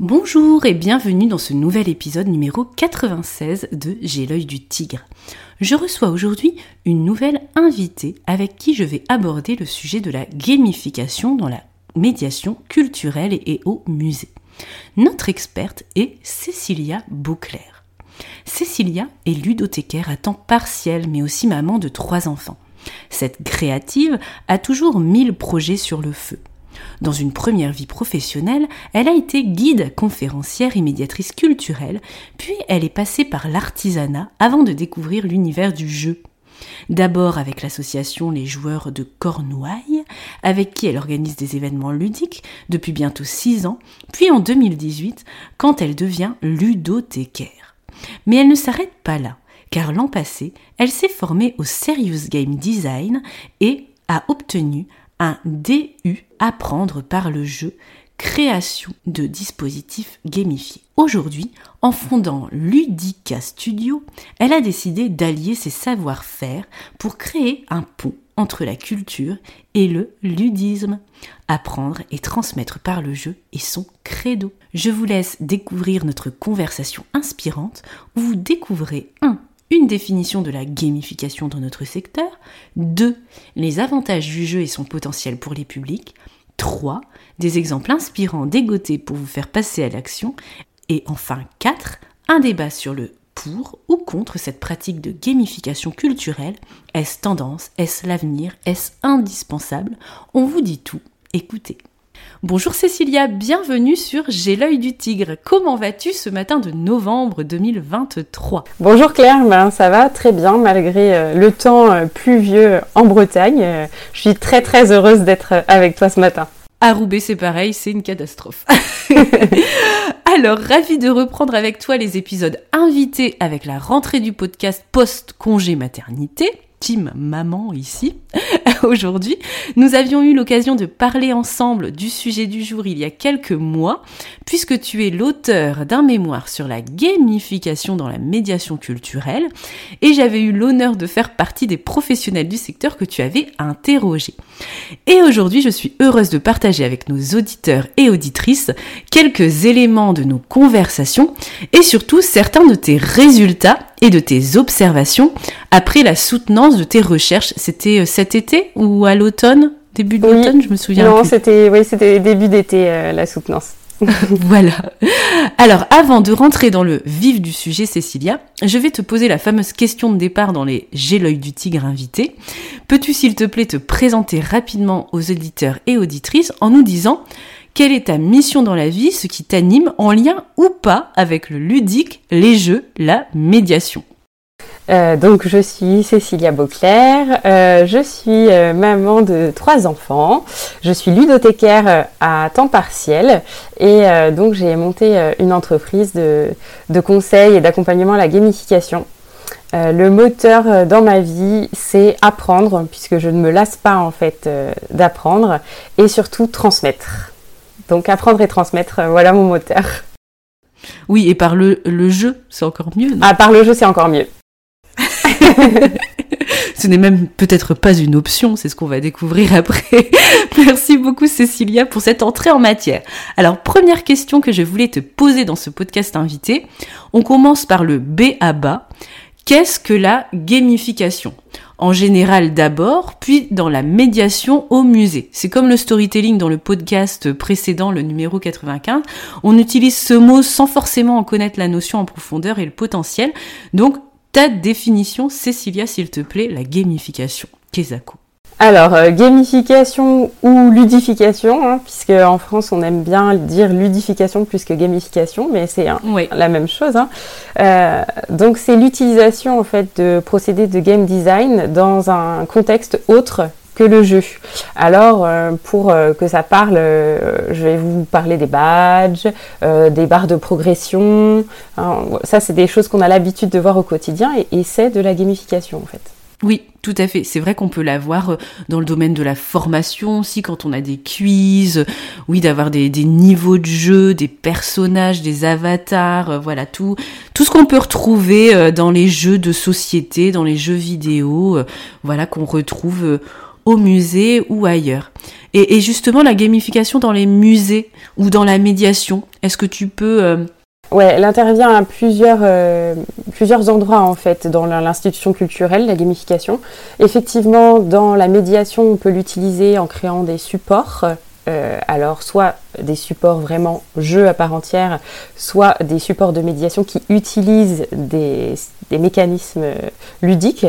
Bonjour et bienvenue dans ce nouvel épisode numéro 96 de J'ai l'œil du tigre. Je reçois aujourd'hui une nouvelle invitée avec qui je vais aborder le sujet de la gamification dans la médiation culturelle et au musée. Notre experte est Cécilia Beauclerc. Cécilia est ludothécaire à temps partiel mais aussi maman de trois enfants. Cette créative a toujours mille projets sur le feu. Dans une première vie professionnelle, elle a été guide, conférencière et médiatrice culturelle, puis elle est passée par l'artisanat avant de découvrir l'univers du jeu. D'abord avec l'association Les Joueurs de Cornouailles, avec qui elle organise des événements ludiques depuis bientôt six ans, puis en 2018 quand elle devient ludothécaire. Mais elle ne s'arrête pas là, car l'an passé, elle s'est formée au Serious Game Design et a obtenu un DU apprendre par le jeu création de dispositifs gamifiés. Aujourd'hui, en fondant Ludica Studio, elle a décidé d'allier ses savoir-faire pour créer un pont entre la culture et le ludisme. Apprendre et transmettre par le jeu est son credo. Je vous laisse découvrir notre conversation inspirante où vous découvrez un une définition de la gamification dans notre secteur, 2. les avantages du jeu et son potentiel pour les publics, 3. des exemples inspirants dégotés pour vous faire passer à l'action, et enfin 4. un débat sur le pour ou contre cette pratique de gamification culturelle. Est-ce tendance? Est-ce l'avenir? Est-ce indispensable? On vous dit tout. Écoutez. Bonjour Cécilia, bienvenue sur J'ai l'œil du tigre. Comment vas-tu ce matin de novembre 2023 Bonjour Claire, ben, ça va très bien malgré euh, le temps euh, pluvieux en Bretagne. Euh, je suis très très heureuse d'être avec toi ce matin. À Roubaix, c'est pareil, c'est une catastrophe. Alors, ravi de reprendre avec toi les épisodes invités avec la rentrée du podcast post-congé maternité team maman ici. Aujourd'hui, nous avions eu l'occasion de parler ensemble du sujet du jour il y a quelques mois, puisque tu es l'auteur d'un mémoire sur la gamification dans la médiation culturelle, et j'avais eu l'honneur de faire partie des professionnels du secteur que tu avais interrogé. Et aujourd'hui, je suis heureuse de partager avec nos auditeurs et auditrices quelques éléments de nos conversations et surtout certains de tes résultats et de tes observations après la soutenance de tes recherches. C'était euh, cet été ou à l'automne? Début de l'automne, je me souviens. Non, c'était oui, c'était début d'été euh, la soutenance. voilà. Alors, avant de rentrer dans le vif du sujet, Cécilia, je vais te poser la fameuse question de départ dans les J'ai l'œil du tigre invité. Peux-tu, s'il te plaît, te présenter rapidement aux auditeurs et auditrices en nous disant quelle est ta mission dans la vie, ce qui t'anime en lien ou pas avec le ludique, les jeux, la médiation? Euh, donc je suis Cécilia Beauclerc, euh, je suis euh, maman de trois enfants, je suis ludothécaire à temps partiel et donc j'ai monté une entreprise de, de conseil et d'accompagnement à la gamification. le moteur dans ma vie c'est apprendre puisque je ne me lasse pas en fait d'apprendre et surtout transmettre. Donc apprendre et transmettre, euh, voilà mon moteur. Oui, et par le, jeu, c'est encore mieux. ah, par le jeu, c'est encore mieux. ce n'est même peut-être pas une option, c'est ce qu'on va découvrir après. Merci beaucoup Cécilia pour cette entrée en matière. Alors, première question que je voulais te poser dans ce podcast invité. On commence par le B à bas. Qu'est-ce que la gamification? En général d'abord, puis dans la médiation au musée. C'est comme le storytelling dans le podcast précédent, le numéro 95. On utilise ce mot sans forcément en connaître la notion en profondeur et le potentiel. Donc, ta définition, Cécilia, s'il te plaît, la gamification. Kezako. Alors, euh, gamification ou ludification, hein, puisque en France on aime bien dire ludification plus que gamification, mais c'est la même chose. Hein. Euh, donc, c'est l'utilisation en fait de procédés de game design dans un contexte autre que le jeu. Alors, euh, pour que ça parle, je vais vous parler des badges, des barres de progression. Hein. ça, c'est des choses qu'on a l'habitude de voir au quotidien et c'est de la gamification en fait. Oui, tout à fait. C'est vrai qu'on peut l'avoir euh, dans le domaine de la formation aussi, quand on a des quiz, oui, d'avoir des, niveaux de jeu, des personnages, des avatars, euh, voilà, tout, tout ce qu'on peut retrouver euh, dans les jeux de société, dans les jeux vidéo, voilà, qu'on retrouve au musée ou ailleurs. Et, justement, la gamification dans les musées ou dans la médiation, est-ce que tu peux Ouais, elle intervient à plusieurs, euh, endroits en fait dans l'institution culturelle, la gamification. Effectivement, dans la médiation, on peut l'utiliser en créant des supports. Euh, alors, soit des supports vraiment jeux à part entière, soit des supports de médiation qui utilisent des, mécanismes ludiques.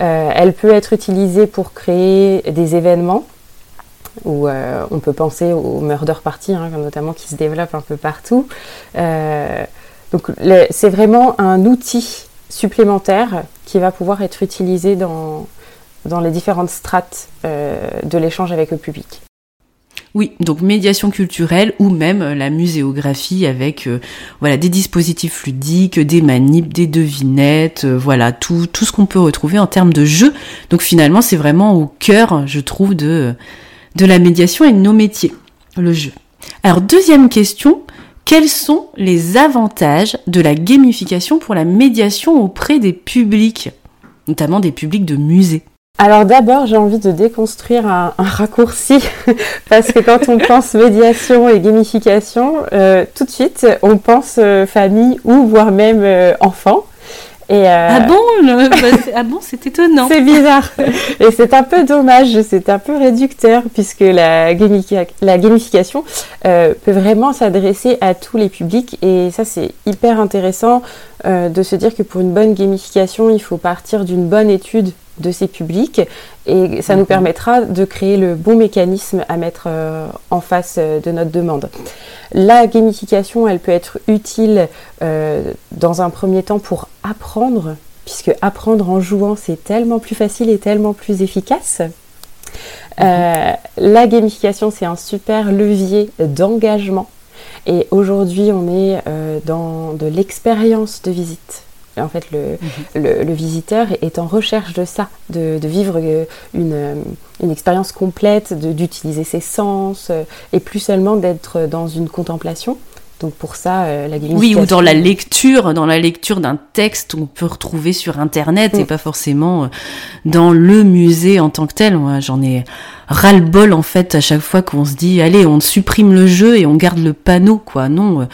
Euh, elle peut être utilisée pour créer des événements où euh, on peut penser au murder party, hein, notamment qui se développe un peu partout. Euh, donc c'est vraiment un outil supplémentaire qui va pouvoir être utilisé dans, dans les différentes strates euh, de l'échange avec le public. Oui, donc médiation culturelle ou même la muséographie avec voilà des dispositifs ludiques, des manips, des devinettes, voilà tout tout ce qu'on peut retrouver en termes de jeu. Donc finalement, c'est vraiment au cœur, je trouve, de de la médiation et de nos métiers, le jeu. Alors deuxième question, quels sont les avantages de la gamification pour la médiation auprès des publics, notamment des publics de musées? Alors d'abord, j'ai envie de déconstruire un, raccourci, parce que quand on pense médiation et gamification, euh, tout de suite, on pense euh, famille ou voire même euh, enfant. Euh, ah bon bah, Ah bon, c'est étonnant. c'est bizarre. Et c'est un peu dommage, c'est un peu réducteur, puisque la, la gamification euh, peut vraiment s'adresser à tous les publics. Et ça, c'est hyper intéressant euh, de se dire que pour une bonne gamification, il faut partir d'une bonne étude de ces publics et ça nous permettra de créer le bon mécanisme à mettre en face de notre demande. La gamification, elle peut être utile euh, dans un premier temps pour apprendre, puisque apprendre en jouant, c'est tellement plus facile et tellement plus efficace. Euh, la gamification, c'est un super levier d'engagement. Et aujourd'hui, on est euh, dans de l'expérience de visite. En fait, mhm. le, visiteur est en recherche de ça, de, vivre euh, euh, une, expérience complète, d'utiliser ses sens, euh, et plus seulement d'être dans une contemplation. Donc pour ça, la gamification... Oui, ou dans la lecture, dans la lecture d'un texte qu'on peut retrouver sur Internet, et mm. pas forcément dans le musée en tant que tel. Moi, j'en ai ras-le-bol, en fait, à chaque fois qu'on se dit, allez, on supprime le jeu et on garde le panneau, quoi. Non,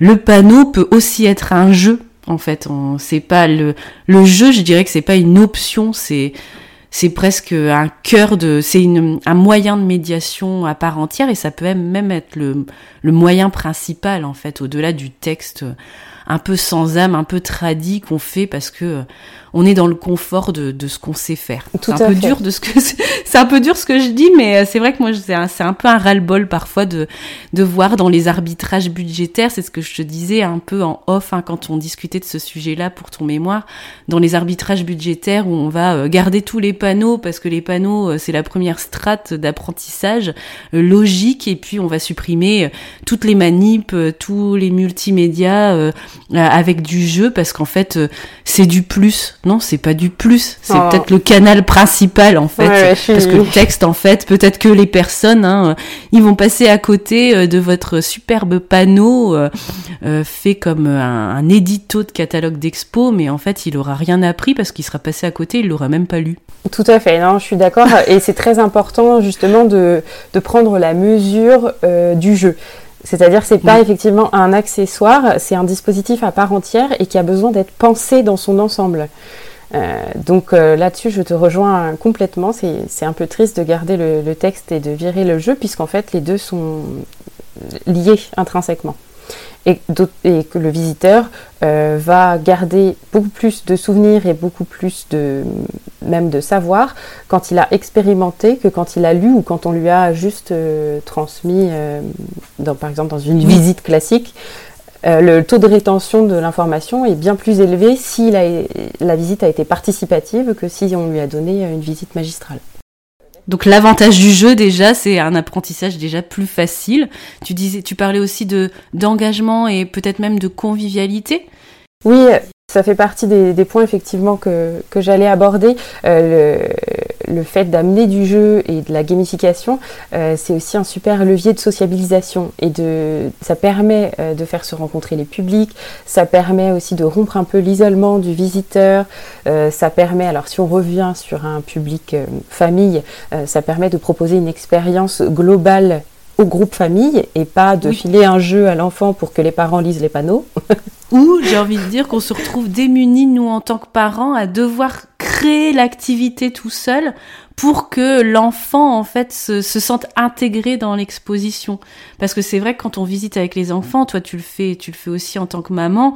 le panneau peut aussi être un jeu en fait. C'est pas le, le jeu, je dirais que c'est pas une option, c'est, c'est presque un cœur de, c'est un moyen de médiation à part entière et ça peut même être le, le moyen principal en fait, au-delà du texte un peu sans âme, un peu tradit qu'on fait parce que euh, on est dans le confort de, de ce qu'on sait faire. C'est un peu dur de ce que c'est un peu dur ce que je dis, mais euh, c'est vrai que moi c'est un, un, peu un ras-le-bol parfois de de voir dans les arbitrages budgétaires, c'est ce que je te disais un peu en off hein, quand on discutait de ce sujet-là pour ton mémoire, dans les arbitrages budgétaires où on va euh, garder tous les panneaux parce que les panneaux c'est la première strate d'apprentissage logique et puis on va supprimer toutes les manips, tous les multimédias avec du jeu parce qu'en fait euh, c'est du plus. Non, c'est pas du plus. C'est oh. peut-être le canal principal en fait. Parce que le texte en fait, peut-être que les personnes, hein, euh, ils vont passer à côté de votre superbe panneau fait comme un, édito de catalogue d'expo, mais en fait il aura rien appris parce qu'il sera passé à côté, il l'aura même pas lu. Tout à fait, non, je suis d'accord. et c'est très important justement de, de prendre la mesure du jeu. C'est-à-dire que c'est pas effectivement un accessoire, c'est un dispositif à part entière et qui a besoin d'être pensé dans son ensemble. Euh, donc euh, là-dessus, je te rejoins complètement. C'est un peu triste de garder le, texte et de virer le jeu, puisqu'en fait, les deux sont liés intrinsèquement. Et, que le visiteur euh, va garder beaucoup plus de souvenirs et beaucoup plus de même de savoir quand il a expérimenté que quand il a lu ou quand on lui a juste euh, transmis, euh, par exemple dans une visite classique. le taux de rétention de l'information est bien plus élevé si la visite a été participative que si on lui a donné une visite magistrale. Donc l'avantage du jeu déjà, c'est un apprentissage déjà plus facile. Tu disais, tu parlais aussi de d'engagement et peut-être même de convivialité. Oui, ça fait partie des, points effectivement que, que j'allais aborder. Euh, le, le, fait d'amener du jeu et de la gamification, euh, c'est aussi un super levier de sociabilisation et de, ça permet euh, de faire se rencontrer les publics, ça permet aussi de rompre un peu l'isolement du visiteur, ça permet, alors si on revient sur un public famille, ça permet de proposer une expérience globale au groupe famille et pas de filer un jeu à l'enfant pour que les parents lisent les panneaux. Ou j'ai envie de dire qu'on se retrouve démunis, nous, en tant que parents, à devoir créer l'activité tout seul pour que l'enfant en fait se, sente intégré dans l'exposition. Parce que c'est vrai que quand on visite avec les enfants toi tu le fais tu le fais aussi en tant que maman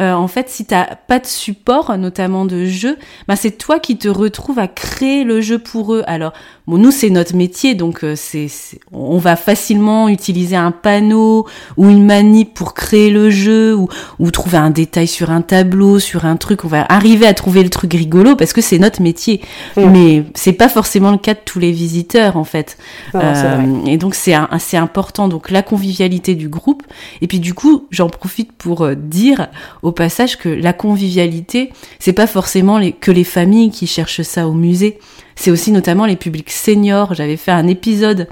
euh, en fait si t'as pas de support notamment de jeu bah c'est toi qui te retrouves à créer le jeu pour eux. Alors bon nous c'est notre métier donc euh, c'est on va facilement utiliser un panneau ou une manip pour créer le jeu ou, ou trouver un détail sur un tableau sur un truc. On va arriver à trouver le truc rigolo parce que c'est notre métier. Mmh. mais c'est pas forcément le cas de tous les visiteurs en fait. Euh, et donc c'est assez important. Donc la convivialité du groupe. Et puis du coup, j'en profite pour euh, dire au passage que la convivialité, c'est pas forcément que les familles qui cherchent ça au musée. C'est aussi notamment les publics seniors. J'avais fait un épisode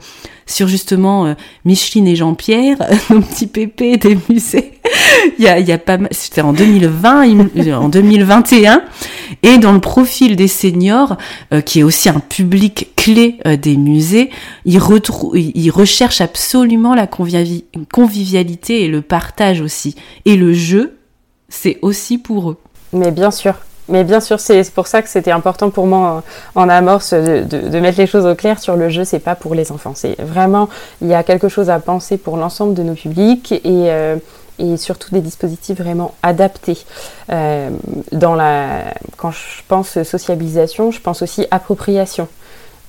sur justement euh, Micheline et Jean-Pierre, nos petits pépés des musées. il, y a, pas c'était en 2020, en 2021, et dans le profil des seniors, euh, qui est aussi un public clé euh, des musées, ils recherchent absolument la convivialité et le partage aussi. Et le jeu, c'est aussi pour eux. Mais bien sûr, mais bien sûr, c'est pour ça que c'était important pour moi en, amorce de, mettre les choses au clair sur le jeu. C'est pas pour les enfants. C'est vraiment, il y a quelque chose à penser pour l'ensemble de nos publics et, euh, et surtout des dispositifs vraiment adaptés. Euh, dans la, quand je pense sociabilisation, je pense aussi appropriation.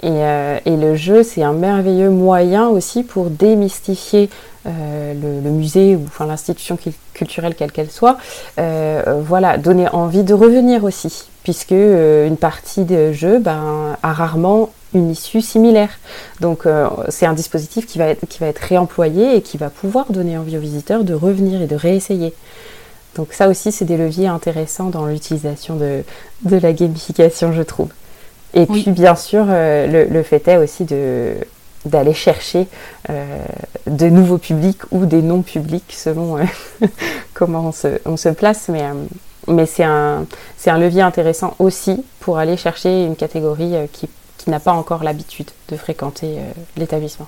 Et, euh, et le jeu, c'est un merveilleux moyen aussi pour démystifier euh, le, musée ou enfin l'institution culturelle quelle qu'elle soit, euh, voilà, donner envie de revenir aussi, puisque une partie de jeu ben, a rarement une issue similaire. Donc c'est un dispositif qui va, être, qui va être réemployé et qui va pouvoir donner envie aux visiteurs de revenir et de réessayer. Donc ça aussi, c'est des leviers intéressants dans l'utilisation de, de, la gamification, je trouve. Et puis bien sûr, le, le, fait est aussi de d'aller chercher euh, de nouveaux publics ou des non-publics selon euh, comment on se, place. Mais, euh, mais c'est un, un levier intéressant aussi pour aller chercher une catégorie qui, qui n'a pas encore l'habitude de fréquenter l'établissement.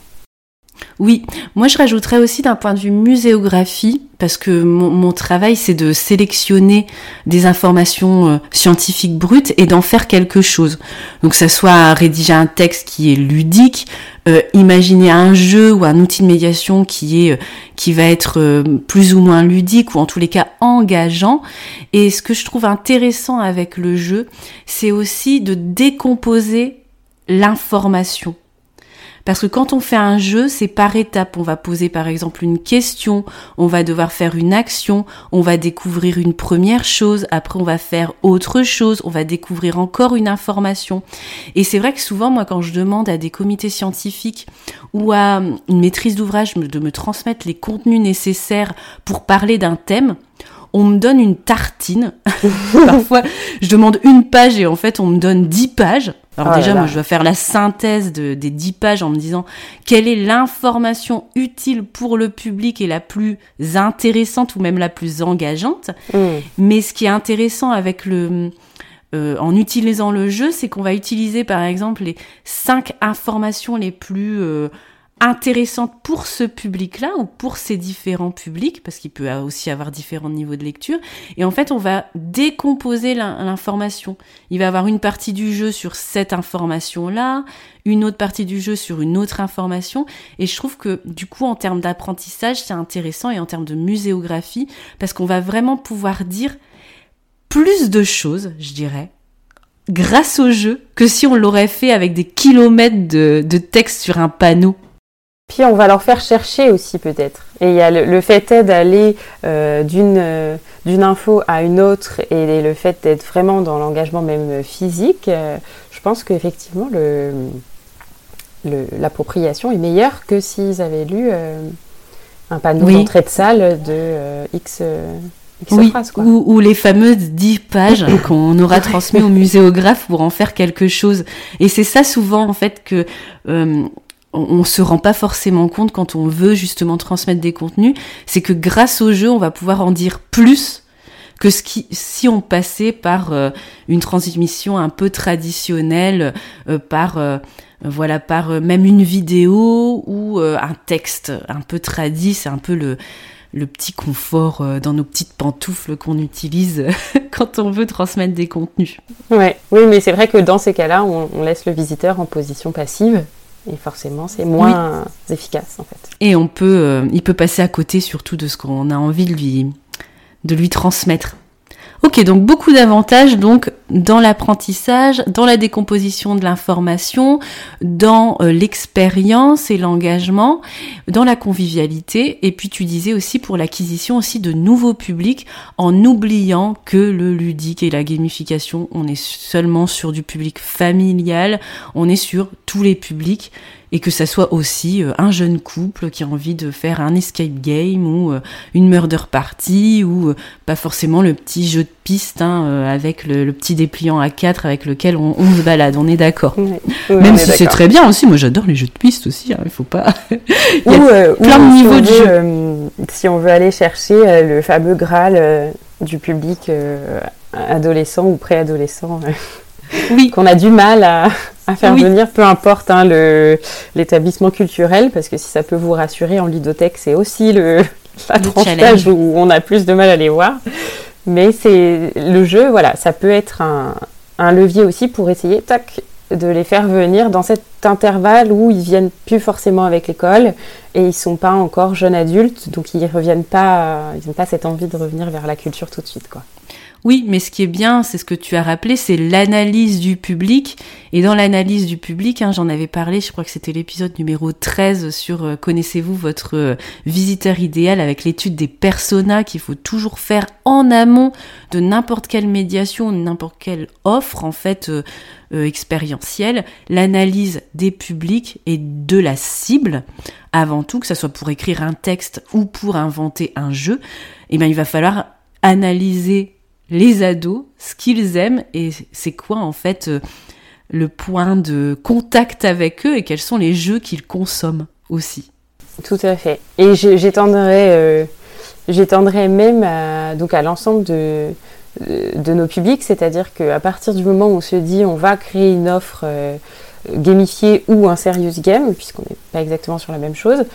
Oui, moi je rajouterais aussi d'un point de vue muséographie, parce que mon, travail c'est de sélectionner des informations euh, scientifiques brutes et d'en faire quelque chose. Donc ça soit rédiger un texte qui est ludique, euh, imaginer un jeu ou un outil de médiation qui est euh, qui va être plus ou moins ludique ou en tous les cas engageant. Et ce que je trouve intéressant avec le jeu, c'est aussi de décomposer l'information parce que quand on fait un jeu, c'est par étapes. On va poser par exemple une question, on va devoir faire une action, on va découvrir une première chose, après on va faire autre chose, on va découvrir encore une information. Et c'est vrai que souvent, moi, quand je demande à des comités scientifiques ou à une maîtrise d'ouvrage de me transmettre les contenus nécessaires pour parler d'un thème, on me donne une tartine. Parfois, je demande une page et en fait, on me donne dix pages. Alors oh déjà, moi, je dois faire la synthèse de, des dix pages en me disant quelle est l'information utile pour le public et la plus intéressante ou même la plus engageante? Mm. Mais ce qui est intéressant avec le, euh, en utilisant le jeu, c'est qu'on va utiliser par exemple les cinq informations les plus euh, intéressante pour ce public-là ou pour ces différents publics, parce qu'il peut aussi avoir différents niveaux de lecture. Et en fait, on va décomposer l'information. Il va avoir une partie du jeu sur cette information-là, une autre partie du jeu sur une autre information. Et je trouve que du coup, en termes d'apprentissage, c'est intéressant et en termes de muséographie, parce qu'on va vraiment pouvoir dire plus de choses, je dirais, grâce au jeu, que si on l'aurait fait avec des kilomètres de, de texte sur un panneau. Puis on va leur faire chercher aussi peut-être. Et il y a le, fait d'aller euh, d'une euh, d'une info à une autre et, le fait d'être vraiment dans l'engagement même physique, euh, je pense qu'effectivement le l'appropriation est meilleure que s'ils avaient lu un panneau d'entrée de salle de X, oui, Ou, les fameuses 10 pages qu'on aura transmises au muséographe pour en faire quelque chose. Et c'est ça souvent en fait que on, se rend pas forcément compte quand on veut justement transmettre des contenus, c'est que grâce au jeu, on va pouvoir en dire plus que ce qui, si on passait par euh, une transmission un peu traditionnelle, euh, par euh, voilà, par même une vidéo ou un texte un peu tradit, c'est un peu le le petit confort dans nos petites pantoufles qu'on utilise quand on veut transmettre des contenus. Ouais, oui, mais c'est vrai que dans ces cas-là, on laisse le visiteur en position passive et forcément, c'est moins efficace en fait. Et on peut, euh, il peut passer à côté surtout de ce qu'on a envie de lui, de lui transmettre. Ok, donc beaucoup d'avantages donc dans l'apprentissage, dans la décomposition de l'information, dans euh, l'expérience et l'engagement, dans la convivialité, et puis tu disais aussi pour l'acquisition aussi de nouveaux publics, en oubliant que le ludique et la gamification, on est seulement sur du public familial, on est sur tous les publics. Et que ça soit aussi euh, un jeune couple qui a envie de faire un escape game ou euh, une murder party ou pas forcément le petit jeu de piste hein, avec le, petit dépliant à 4 avec lequel on, se balade, on est d'accord. Même si c'est très bien aussi, moi j'adore les jeux de piste aussi, hein, il faut pas... il y a plein de niveaux de jeu. si on veut aller chercher le fameux Graal du public adolescent ou préadolescent oui. qu'on a du mal à, faire venir, peu importe hein, l'établissement culturel, parce que si ça peut vous rassurer, en ludothèque, c'est aussi le, la tranche où on a plus de mal à les voir. Mais c'est le jeu, voilà, ça peut être un, levier aussi pour essayer, tac, de les faire venir dans cet intervalle où ils viennent plus forcément avec l'école et ils sont pas encore jeunes adultes, donc ils reviennent pas, ils n'ont pas cette envie de revenir vers la culture tout de suite, quoi. Oui, mais ce qui est bien, c'est ce que tu as rappelé, c'est l'analyse du public. Et dans l'analyse du public, hein, j'en avais parlé, je crois que c'était l'épisode numéro 13 sur euh, Connaissez-vous votre euh, visiteur idéal avec l'étude des personas qu'il faut toujours faire en amont de n'importe quelle médiation, n'importe quelle offre en fait euh, expérientielle, l'analyse des publics et de la cible avant tout, que ce soit pour écrire un texte ou pour inventer un jeu, eh bien il va falloir analyser les ados, ce qu'ils aiment et c'est quoi en fait euh, le point de contact avec eux et quels sont les jeux qu'ils consomment aussi. Tout à fait. Et j'étendrai euh, j'étendrai même à, donc à l'ensemble de, de nos publics, c'est-à-dire qu'à partir du moment où on se dit on va créer une offre euh, gamifiée ou un serious game, puisqu'on n'est pas exactement sur la même chose,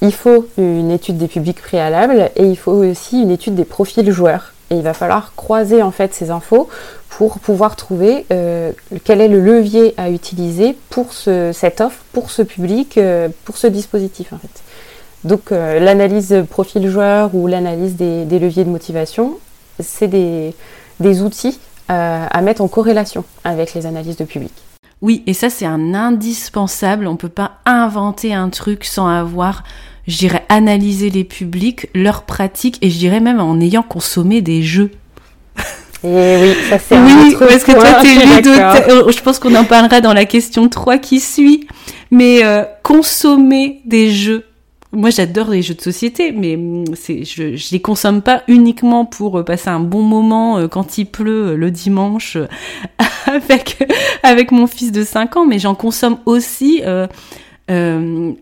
il faut une étude des publics préalables et il faut aussi une étude des profils joueurs. Et il va falloir croiser en fait ces infos pour pouvoir trouver euh, quel est le levier à utiliser pour ce, cette offre, pour ce public, euh, pour ce dispositif en fait. Donc euh, l'analyse profil joueur ou l'analyse des, leviers de motivation, c'est des, des, outils à mettre en corrélation avec les analyses de public. Oui, et ça c'est un indispensable. On ne peut pas inventer un truc sans avoir je dirais, analyser les publics, leurs pratiques, et je dirais même en ayant consommé des jeux. Et oui, ça c'est Oui, parce que toi, t'es euh, Je pense qu'on en parlera dans la question 3 qui suit. Mais euh, consommer des jeux. Moi, j'adore les jeux de société, mais c'est, je, je les consomme pas uniquement pour euh, passer un bon moment quand il pleut le dimanche avec avec mon fils de 5 ans, mais j'en consomme aussi euh,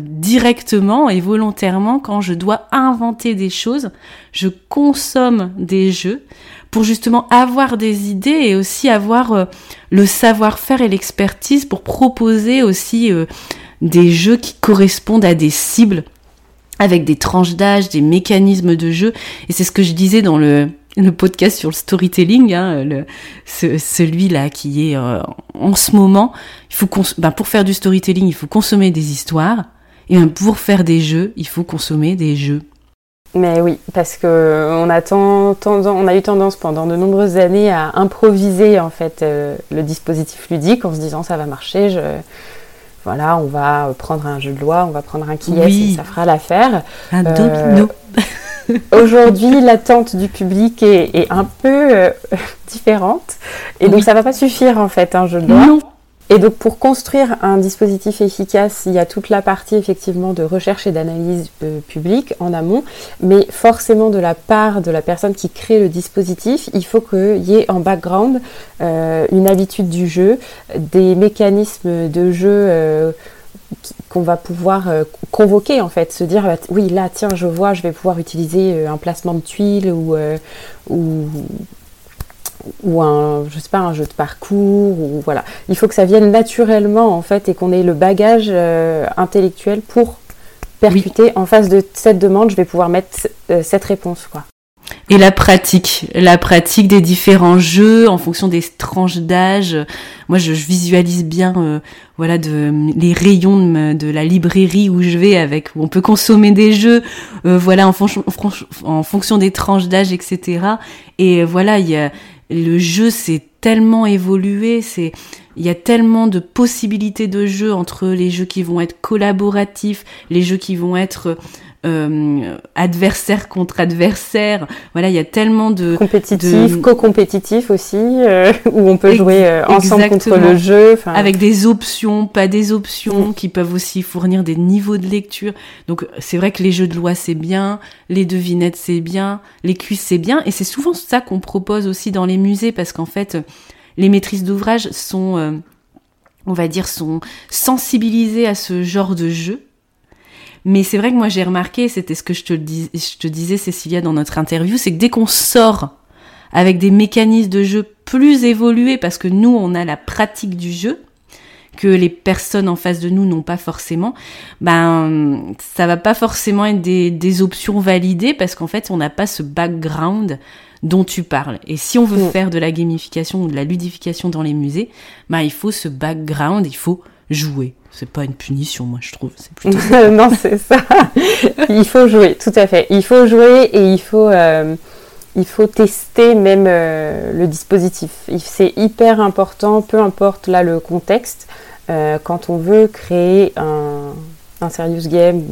directement et volontairement quand je dois inventer des choses, je consomme des jeux pour justement avoir des idées et aussi avoir euh, le savoir-faire et l'expertise pour proposer aussi euh, des jeux qui correspondent à des cibles avec des tranches d'âge, des mécanismes de jeu. Et c'est ce que je disais dans le, le podcast sur le storytelling, hein, celui-là qui est euh, en ce moment. Il faut ben, pour faire du storytelling, il faut consommer des histoires. Et pour faire des jeux, il faut consommer des jeux. Mais oui, parce que on a eu tendance pendant de nombreuses années à improviser en fait euh, le dispositif ludique en se disant ça va marcher. Je, voilà, on va prendre un jeu de loi, on va prendre un qui et ça fera l'affaire. Un domino. Euh, aujourd'hui, l'attente du public est, un peu euh, différente. Et donc, ça va pas suffire, en fait, un jeu de loi. Et donc pour construire un dispositif efficace, il y a toute la partie effectivement de recherche et d'analyse euh, publique en amont, mais forcément de la part de la personne qui crée le dispositif, il faut qu'il y ait en background euh, une habitude du jeu, des mécanismes de jeu euh, qu'on va pouvoir convoquer en fait, se dire oui là tiens je vois je vais pouvoir utiliser un placement de tuiles ou, ou ou un, je sais pas, un jeu de parcours, ou voilà. Il faut que ça vienne naturellement en fait et qu'on ait le bagage euh, intellectuel pour percuter en face de cette demande, je vais pouvoir mettre euh, cette réponse quoi. Et la pratique, la pratique des différents jeux en fonction des tranches d'âge. Moi, je, visualise bien, euh, voilà, de, les rayons de, la librairie où je vais, avec où on peut consommer des jeux, voilà, en, en, fonction des tranches d'âge, etc. Et voilà, il y a, le jeu s'est tellement évolué, c'est il y a tellement de possibilités de jeu entre les jeux qui vont être collaboratifs, les jeux qui vont être euh, adversaire contre adversaire. Voilà, il y a tellement de compétitif, co-compétitif aussi, euh, où on peut jouer euh, ensemble contre le jeu, avec des options, pas des options, qui peuvent aussi fournir des niveaux de lecture. Donc c'est vrai que les jeux de loi c'est bien, les devinettes c'est bien, les cuisses c'est bien, et c'est souvent ça qu'on propose aussi dans les musées parce qu'en fait les maîtrises d'ouvrage sont on va dire, sont sensibilisées à ce genre de jeu. Mais c'est vrai que moi j'ai remarqué, c'était ce que je te, dis, je te disais Cécilia dans notre interview, c'est que dès qu'on sort avec des mécanismes de jeu plus évolués, parce que nous on a la pratique du jeu, que les personnes en face de nous n'ont pas forcément, ben ça va pas forcément être des, des options validées parce qu'en fait on n'a pas ce background dont tu parles. Et si on veut mm. faire de la gamification ou de la ludification dans les musées, ben il faut ce background, il faut jouer. C'est pas une punition, moi, je trouve. Non, c'est ça. il faut jouer, tout à fait. Il faut jouer et il faut, euh, il faut tester même euh, le dispositif. C'est hyper important, peu importe là le contexte. Euh, quand on veut créer un, un serious game,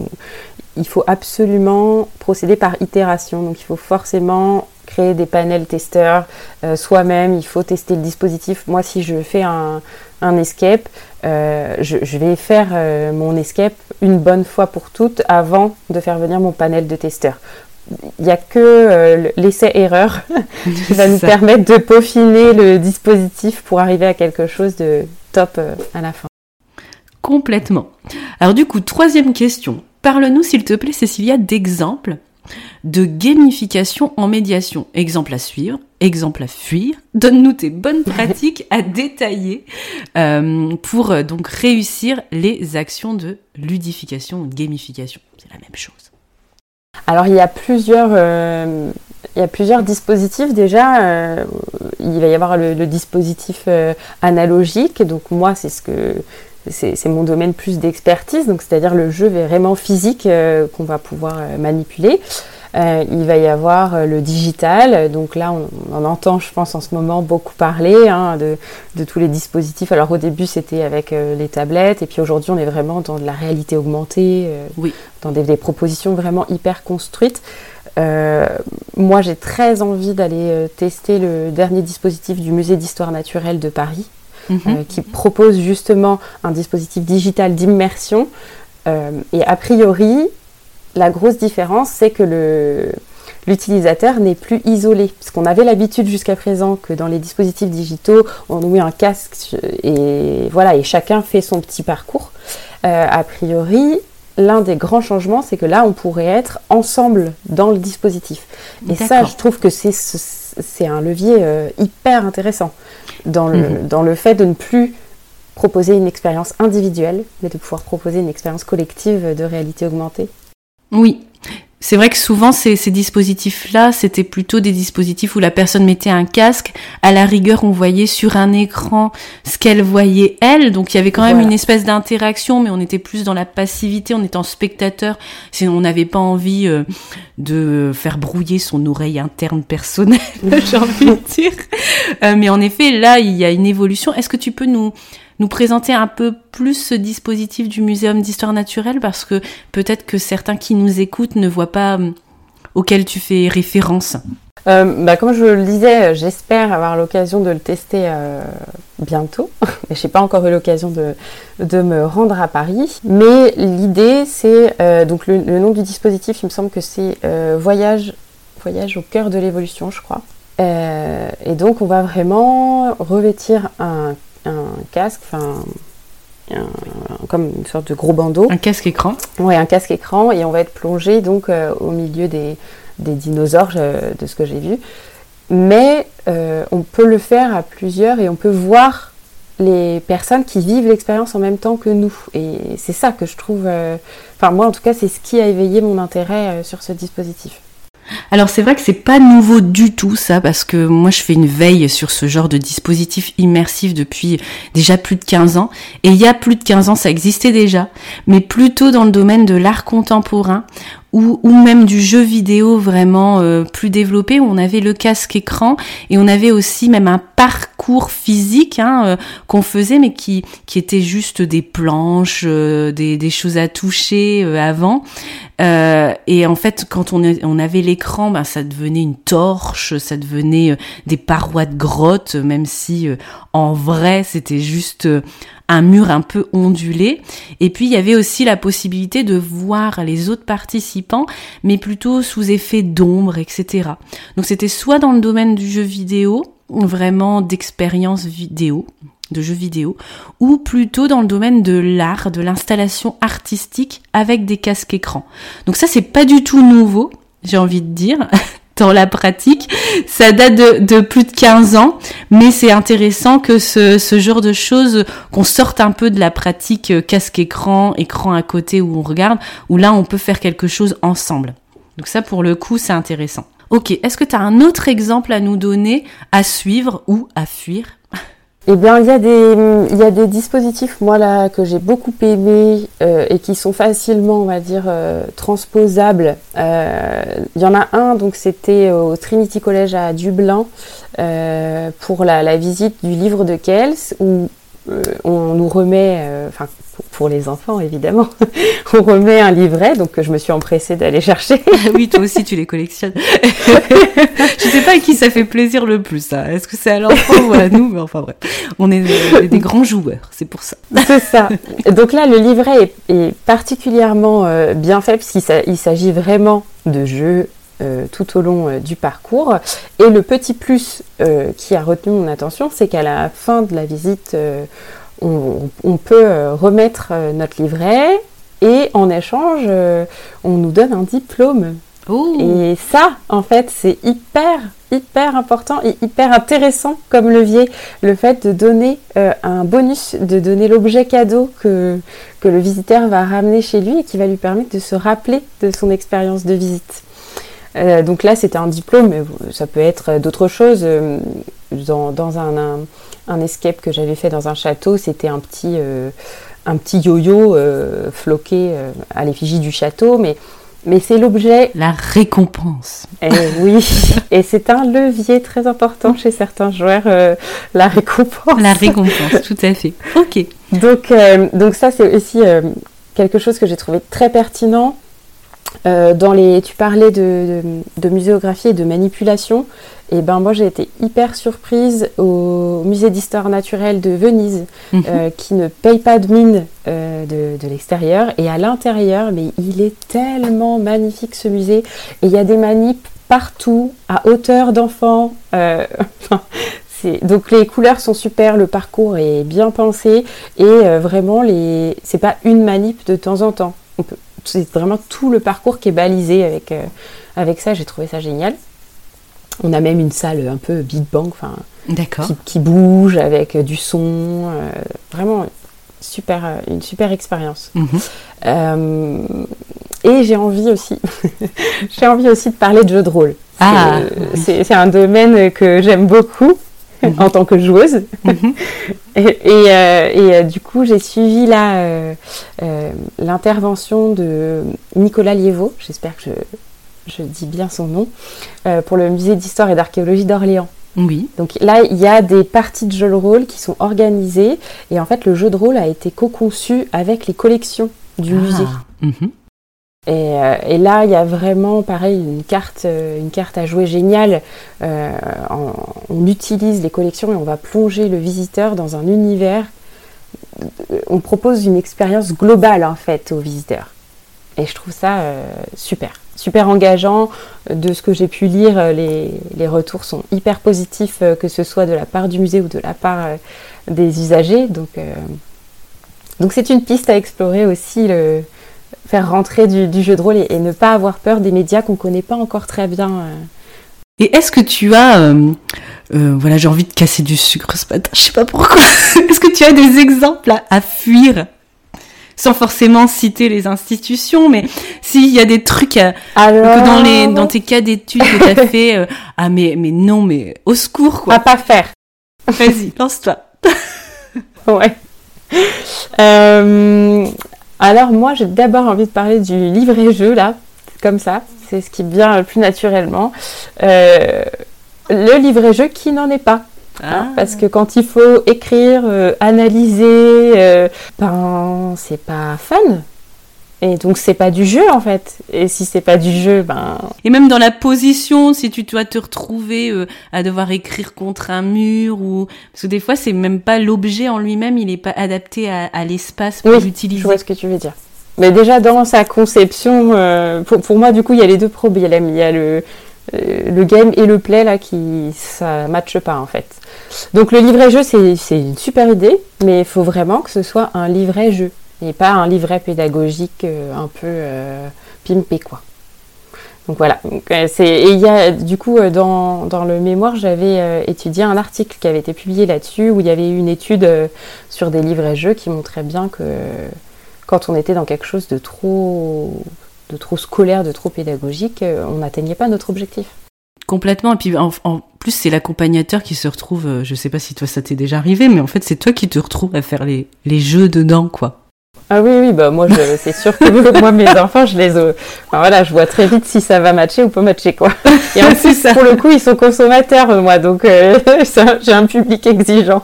il faut absolument procéder par itération. Donc, il faut forcément créer des panels testeurs soi-même. Il faut tester le dispositif. Moi, si je fais un, un escape, euh, je, vais faire euh, mon escape une bonne fois pour toutes avant de faire venir mon panel de testeurs. Il n'y a que euh, l'essai-erreur qui va nous permettre de peaufiner le dispositif pour arriver à quelque chose de top à la fin. Complètement. Alors du coup, troisième question. Parle-nous s'il te plaît, Cécilia, d'exemples de gamification en médiation. Exemple à suivre, exemple à fuir. Donne-nous tes bonnes pratiques à détailler euh, pour euh, donc réussir les actions de ludification ou de gamification. C'est la même chose. Alors il y a plusieurs, euh, il y a plusieurs dispositifs déjà. il va y avoir le, le dispositif analogique. Donc moi c'est ce que c'est mon domaine plus d'expertise, donc c'est-à-dire le jeu vraiment physique euh, qu'on va pouvoir euh, manipuler. Euh, il va y avoir le digital, donc là on, on, entend, je pense, en ce moment beaucoup parler hein, de, de, tous les dispositifs. Alors au début c'était avec les tablettes, et puis aujourd'hui on est vraiment dans de la réalité augmentée, oui. dans des, des, propositions vraiment hyper construites. moi j'ai très envie d'aller tester le dernier dispositif du musée d'histoire naturelle de Paris, euh, mhm. qui propose justement un dispositif digital d'immersion. Euh, et a priori, la grosse différence, c'est que le, l'utilisateur n'est plus isolé. Parce qu'on avait l'habitude jusqu'à présent que dans les dispositifs digitaux, on met un casque et voilà, et chacun fait son petit parcours. Euh, a priori, l'un des grands changements, c'est que là, on pourrait être ensemble dans le dispositif. Et ça, je trouve que c'est, c'est un levier hyper intéressant dans le, mhm. dans le fait de ne plus proposer une expérience individuelle, mais de pouvoir proposer une expérience collective de réalité augmentée. Oui, c'est vrai que souvent ces, dispositifs-là, c'était plutôt des dispositifs où la personne mettait un casque. À la rigueur, on voyait sur un écran ce qu'elle voyait elle. Donc il y avait quand même une espèce d'interaction, mais on était plus dans la passivité, on était en spectateur. On n'avait pas envie euh, de faire brouiller son oreille interne personnelle, j'ai envie de dire. Euh, mais en effet, là, il y a une évolution. Est-ce que tu peux nous nous présenter un peu plus ce dispositif du Muséum d'histoire naturelle parce que peut-être que certains qui nous écoutent ne voient pas euh, auquel tu fais référence. Euh, bah, comme je le disais, j'espère avoir l'occasion de le tester euh, bientôt. Je n'ai pas encore eu l'occasion de, me rendre à Paris. Mais l'idée, c'est donc le, le, nom du dispositif, il me semble que c'est voyage, voyage au cœur de l'évolution, je crois. et donc, on va vraiment revêtir un un casque, enfin comme une sorte de gros bandeau. Un casque écran. Oui, un casque écran et on va être plongé donc euh, au milieu des, des dinosaures de ce que j'ai vu. Mais euh, on peut le faire à plusieurs et on peut voir les personnes qui vivent l'expérience en même temps que nous. Et c'est ça que je trouve. Euh, enfin, moi en tout cas, c'est ce qui a éveillé mon intérêt sur ce dispositif. Alors c'est vrai que c'est pas nouveau du tout ça parce que moi je fais une veille sur ce genre de dispositif immersif depuis déjà plus de 15 ans. Et il y a plus de 15 ans ça existait déjà. Mais plutôt dans le domaine de l'art contemporain ou, même du jeu vidéo vraiment euh, plus développé où on avait le casque écran et on avait aussi même un parcours physique hein, euh, qu'on faisait mais qui, qui était juste des planches, euh, des, des, choses à toucher avant. et en fait quand on, on avait l'écran, ben, ça devenait une torche, ça devenait des parois de grotte, même si en vrai c'était juste un mur un peu ondulé. Et puis il y avait aussi la possibilité de voir les autres participants, mais plutôt sous effet d'ombre, etc. Donc c'était soit dans le domaine du jeu vidéo, vraiment d'expérience vidéo, de jeux vidéo, ou plutôt dans le domaine de l'art, de l'installation artistique avec des casques écrans. Donc ça c'est pas du tout nouveau, j'ai envie de dire. dans la pratique. Ça date de, plus de 15 ans, mais c'est intéressant que ce, ce, genre de choses, qu'on sorte un peu de la pratique euh, casque-écran, écran à côté où on regarde, où là on peut faire quelque chose ensemble. Donc ça pour le coup c'est intéressant. Ok, est-ce que tu as un autre exemple à nous donner, à suivre ou à fuir? eh bien, il y, a des, dispositifs, moi, là, que j'ai beaucoup aimés euh, et qui sont facilement, on va dire, euh, transposables. Euh, il y en a un, donc c'était au Trinity College à Dublin pour la, la, visite du livre de Kells, où on nous remet, enfin, pour les enfants évidemment. On remet un livret, donc je me suis empressée d'aller chercher. Ah oui, toi aussi tu les collectionnes. je sais pas à qui ça fait plaisir le plus, ça. Est-ce que c'est à l'enfant ou à nous? Mais enfin bref, on est des, grands joueurs, c'est pour ça. C'est ça. Donc là, le livret est, particulièrement euh, bien fait puisqu'il s'agit vraiment de jeux euh, tout au long euh, du parcours. Et le petit plus qui a retenu mon attention, c'est qu'à la fin de la visite, on, peut euh, remettre euh, notre livret et en échange, euh, on nous donne un diplôme. Et ça, en fait, c'est hyper, hyper important et hyper intéressant comme levier. Le fait de donner un bonus, de donner l'objet cadeau que, que le visiteur va ramener chez lui et qui va lui permettre de se rappeler de son expérience de visite. donc là, c'était un diplôme, mais ça peut être d'autres choses. Dans, dans un un escape que j'avais fait dans un château, c'était un petit, euh, un petit yo-yo euh, floqué euh, à l'effigie du château, mais, mais c'est l'objet. La récompense. Et eh oui, et c'est un levier très important chez certains joueurs, la récompense. La récompense, tout à fait. Ok. Donc, donc ça, c'est aussi quelque chose que j'ai trouvé très pertinent. Dans les, tu parlais de, de, muséographie et de manipulation. Et ben moi j'ai été hyper surprise au musée d'histoire naturelle de Venise, mhm. euh, qui ne paye pas de mine euh, de, l'extérieur. Et à l'intérieur, mais il est tellement magnifique ce musée. Et il y a des manips partout, à hauteur d'enfant. Euh, donc les couleurs sont super, le parcours est bien pensé et vraiment les c'est pas une manip de temps en temps. C'est vraiment tout le parcours qui est balisé avec, avec ça, j'ai trouvé ça génial. On a même une salle un peu Big Bang, enfin qui, qui bouge avec du son. euh, vraiment super, euh, une super expérience. Mhm. Euh, et j'ai envie aussi, j'ai envie aussi de parler de jeux de rôle. Ah. c'est un domaine que j'aime beaucoup Mhm. en tant que joueuse. Mhm. Et, et, euh, et, euh, du coup, j'ai suivi là euh, l'intervention de Nicolas Liévaux, j'espère que je, je dis bien son nom, pour le musée d'histoire et d'archéologie d'Orléans. Oui. Donc là, il y a des parties de jeux de rôle qui sont organisées et en fait, le jeu de rôle a été co-conçu avec les collections du musée. Ah. Et, euh, et là, il y a vraiment, pareil, une carte, euh, une carte à jouer géniale. Euh, on utilise les collections et on va plonger le visiteur dans un univers. On propose une expérience globale en fait aux visiteurs. Et je trouve ça euh, super, super engageant. De ce que j'ai pu lire, euh, les, les retours sont hyper positifs, que ce soit de la part du musée ou de la part des usagers. Donc, donc c'est une piste à explorer aussi. Le, faire rentrer du, du jeu de rôle et, et ne pas avoir peur des médias qu'on connaît pas encore très bien. euh. Et est-ce que tu as, euh, euh, voilà, j'ai envie de casser du sucre ce matin, je sais pas pourquoi. est-ce que tu as des exemples à, à fuir? Sans forcément citer les institutions, mais s'il y a des trucs à, Alors, que dans les dans tes cas d'études que t'as fait, euh, ah mais mais non mais au secours à quoi. pas faire. Vas-y, lance-toi. Ouais. Euh, alors moi, j'ai d'abord envie de parler du livret-jeu là, comme ça. C'est ce qui vient le plus naturellement. Euh, le livret-jeu qui n'en est pas. Ah. hein, parce que quand il faut écrire, euh, analyser, euh, ben c'est pas fun. Et donc c'est pas du jeu en fait. Et si c'est pas du jeu, ben Et même dans la position, si tu dois te retrouver euh, à devoir écrire contre un mur ou parce que des fois c'est même pas l'objet en lui-même, il est pas adapté à, à l'espace pour Oui, l'utiliser. Je vois ce que tu veux dire. Mais déjà dans sa conception, euh, pour, pour moi du coup il y a les deux problèmes. Il y a le, euh, le game et le play là qui ça matche pas en fait. Donc le livret jeu c'est c'est une super idée, mais il faut vraiment que ce soit un livret jeu et pas un livret pédagogique euh, un peu euh, pimpé quoi. Donc voilà. Euh, et il y a du coup dans, dans le mémoire j'avais étudié un article qui avait été publié là-dessus où il y avait eu une étude sur des livrets jeux qui montrait bien que quand on était dans quelque chose de trop de trop scolaire, de trop pédagogique, on n'atteignait pas notre objectif. Complètement. Et puis en, en plus, c'est l'accompagnateur qui se retrouve. je sais pas si toi ça t'est déjà arrivé, mais en fait, c'est toi qui te retrouves à faire les, les jeux dedans, quoi. Ah oui, oui, bah moi, c'est sûr que moi, mes enfants, je les, euh, enfin, voilà, je vois très vite si ça va matcher ou pas matcher, quoi. Et en plus, ça. pour le coup, ils sont consommateurs, euh, moi, donc euh, j'ai un public exigeant.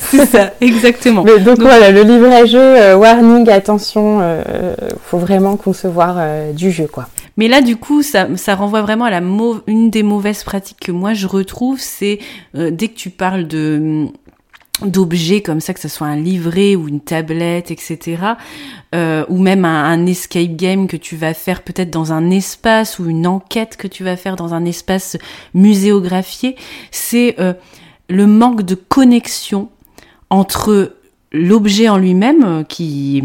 C'est ça, exactement. Mais donc, Donc- voilà, le livret jeu, euh, warning, attention, euh, faut vraiment concevoir du jeu, quoi. Mais là, du coup, ça, ça renvoie vraiment à la une des mauvaises pratiques que moi je retrouve, c'est dès que tu parles de d'objets comme ça, que ce soit un livret ou une tablette, etc., euh, ou même un, un escape game que tu vas faire peut-être dans un espace ou une enquête que tu vas faire dans un espace muséographié, c'est euh, le manque de connexion entre l'objet en lui-même euh, qui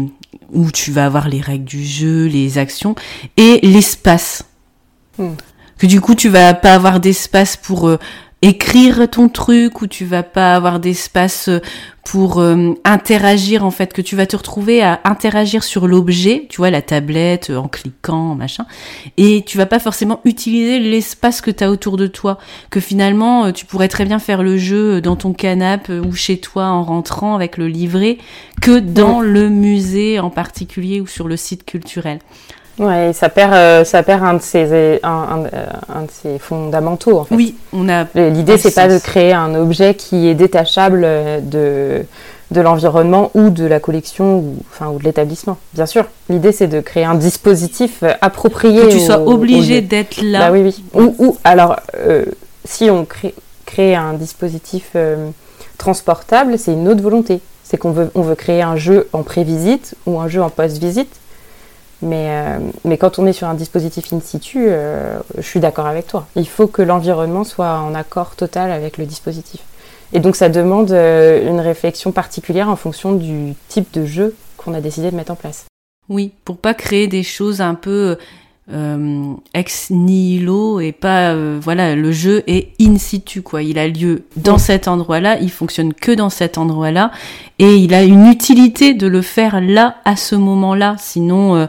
où tu vas avoir les règles du jeu, les actions et l'espace. Hmm. Que du coup tu vas pas avoir d'espace pour euh, écrire ton truc ou tu vas pas avoir d'espace euh, pour euh, interagir en fait que tu vas te retrouver à interagir sur l'objet, tu vois la tablette euh, en cliquant machin et tu vas pas forcément utiliser l'espace que tu as autour de toi que finalement tu pourrais très bien faire le jeu dans ton canapé ou chez toi en rentrant avec le livret que dans le musée en particulier ou sur le site culturel. Ouais, ça perd, euh, ça perd un de ses, un, un, euh, un de ses fondamentaux, en fait. Oui, on a L'idée, c'est pas de créer un objet qui est détachable euh, de, de l'environnement ou de la collection ou, enfin, ou de l'établissement. Bien sûr, l'idée, c'est de créer un dispositif approprié. que tu sois au obligé d'être là. Bah oui, oui. Ou, ou alors, euh, si on crée, crée un dispositif euh, transportable, c'est une autre volonté. C'est qu'on veut, on veut créer un jeu en pré-visite ou un jeu en post-visite. Mais, euh, mais quand on est sur un dispositif in situ, euh, je suis d'accord avec toi. Il faut que l'environnement soit en accord total avec le dispositif. Et donc ça demande euh, une réflexion particulière en fonction du type de jeu qu'on a décidé de mettre en place. Oui, pour pas créer des choses un peu euh, ex nihilo et pas euh, voilà le jeu est in situ quoi. Il a lieu dans cet endroit là il fonctionne que dans cet endroit là et il a une utilité de le faire là à ce moment là sinon euh,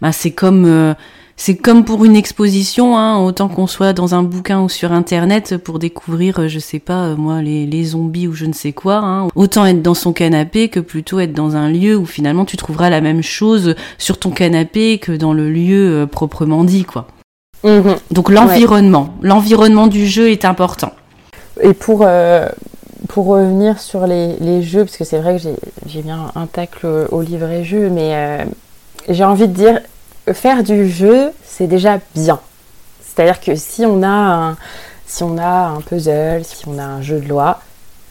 bah, c'est comme c'est comme pour une exposition, hein, autant qu'on soit dans un bouquin ou sur internet pour découvrir, euh, je sais pas, euh, moi, les, les zombies ou je ne sais quoi. Hein. Autant être dans son canapé que plutôt être dans un lieu où finalement tu trouveras la même chose sur ton canapé que dans le lieu euh, proprement dit, quoi. Mhm. Donc l'environnement, l'environnement du jeu est important. Et pour pour revenir sur les, les jeux, parce que c'est vrai que j'ai bien un tacle au livret jeu, mais j'ai envie de dire faire du jeu, c'est déjà bien. C'est-à-dire que si on a un, puzzle, si on a un jeu de loi,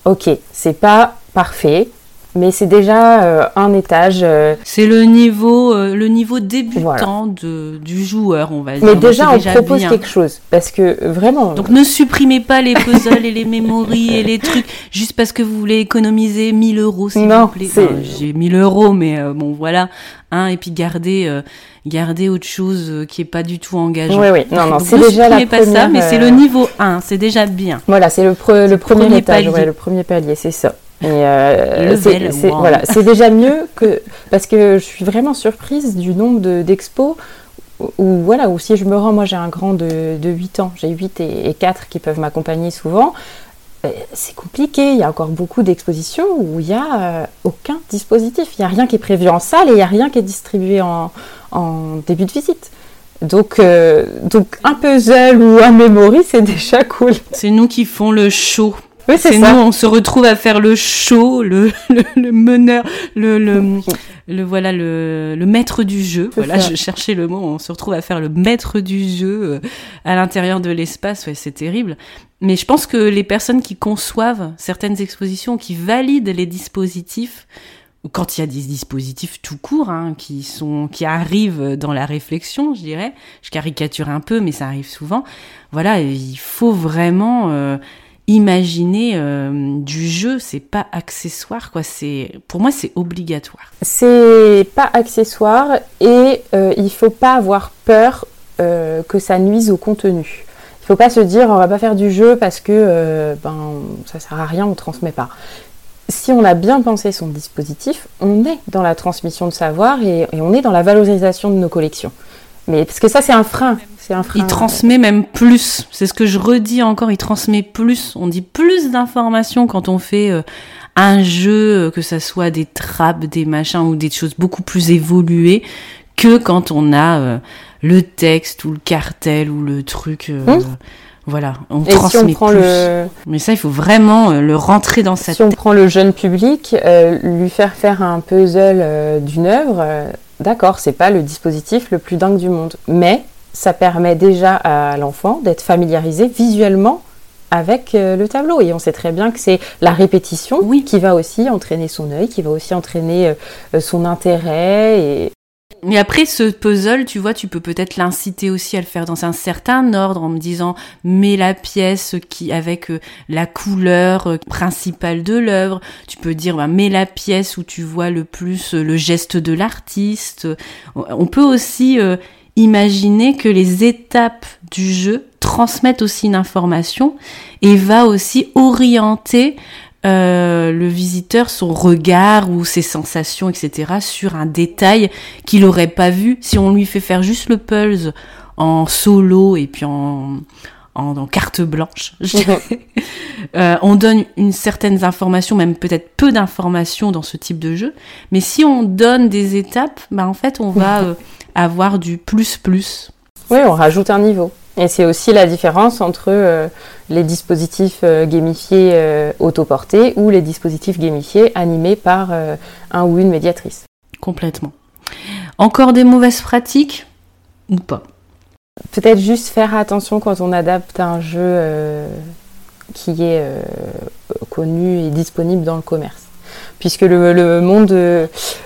ok, c'est pas parfait, mais c'est déjà euh, un étage. Euh, c'est le niveau, euh, le niveau débutant de, du joueur, on va dire. Mais déjà, on propose quelque chose, parce que vraiment. Donc ne supprimez pas les puzzles et les memories et les trucs juste parce que vous voulez économiser 1000 euros, s'il vous plaît. J'ai 1000 euros, mais bon, voilà. Hein, et puis garder, garder autre chose qui est pas du tout engageant. Oui, oui, non, non, c'est déjà la pas ça, mais c'est le niveau 1, c'est déjà bien. Voilà, c'est le, le, premier, étage, le premier palier, c'est ça. Et euh, c'est voilà, déjà mieux que parce que je suis vraiment surprise du nombre d'expos où voilà, où si je me rends, moi j'ai un grand de, de 8 ans, j'ai 8 et, 4 qui peuvent m'accompagner souvent. Euh, c'est compliqué, il y a encore beaucoup d'expositions où il n'y a euh, aucun dispositif. Il n'y a rien qui est prévu en salle et il n'y a rien qui est distribué en, en début de visite. Donc, donc un puzzle ou un memory, c'est déjà cool. C'est nous qui font le show c'est nous, on se retrouve à faire le show, le, le, meneur, le, le, le, voilà le, le maître du jeu. Voilà, je cherchais le mot. On se retrouve à faire le maître du jeu euh, à l'intérieur de l'espace. Ouais, c'est terrible. Mais je pense que les personnes qui conçoivent certaines expositions, qui valident les dispositifs, quand il y a des dispositifs tout court hein, qui sont qui arrivent dans la réflexion, je dirais. Je caricature un peu, mais ça arrive souvent. Voilà, il faut vraiment euh, imaginer euh, du jeu, c'est pas accessoire quoi. C'est pour moi c'est obligatoire. C'est pas accessoire et euh, il faut pas avoir peur euh, que ça nuise au contenu. Il faut pas se dire on va pas faire du jeu parce que ben ça sert à rien, on transmet pas. Si on a bien pensé son dispositif, on est dans la transmission de savoir et on est dans la valorisation de nos collections. Mais parce que ça c'est un frein il transmet même plus. C'est ce que je redis encore. Il transmet plus. On dit plus d'informations quand on fait euh, un jeu, euh, que ça soit des trappes, des machins ou des choses beaucoup plus évoluées, que quand on a euh, le texte ou le cartel ou le truc. Hum. Voilà, on transmet plus. Mais ça, il faut vraiment le rentrer dans cette. Si on prend le jeune public, lui faire faire un puzzle d'une œuvre, d'accord, c'est pas le dispositif le plus dingue du monde, mais ça permet déjà à l'enfant d'être familiarisé visuellement avec euh, le tableau. Et on sait très bien que c'est la répétition oui. qui va aussi entraîner son œil, qui va aussi entraîner euh, euh, son intérêt. Et... Mais après ce puzzle, tu vois, tu peux peut-être l'inciter aussi à le faire dans un certain ordre en me disant mets la pièce qui avec la couleur principale de l'œuvre. Tu peux dire bah, mets la pièce où tu vois le plus le geste de l'artiste. On peut aussi imaginer que les étapes du jeu transmettent aussi une information et va aussi orienter euh, le visiteur, son regard ou ses sensations, etc., sur un détail qu'il n'aurait pas vu si on lui fait faire juste le pulse en solo et puis en, en, carte blanche. euh, on donne une certaine information, même peut-être peu d'informations dans ce type de jeu, mais si on donne des étapes, bah en fait on va euh, avoir du plus plus. Oui, on rajoute un niveau. Et c'est aussi la différence entre euh, les dispositifs euh, gamifiés euh, autoportés ou les dispositifs gamifiés animés par un ou une médiatrice. Complètement. Encore des mauvaises pratiques ou pas? Peut-être juste faire attention quand on adapte un jeu qui est connu et disponible dans le commerce puisque le, monde,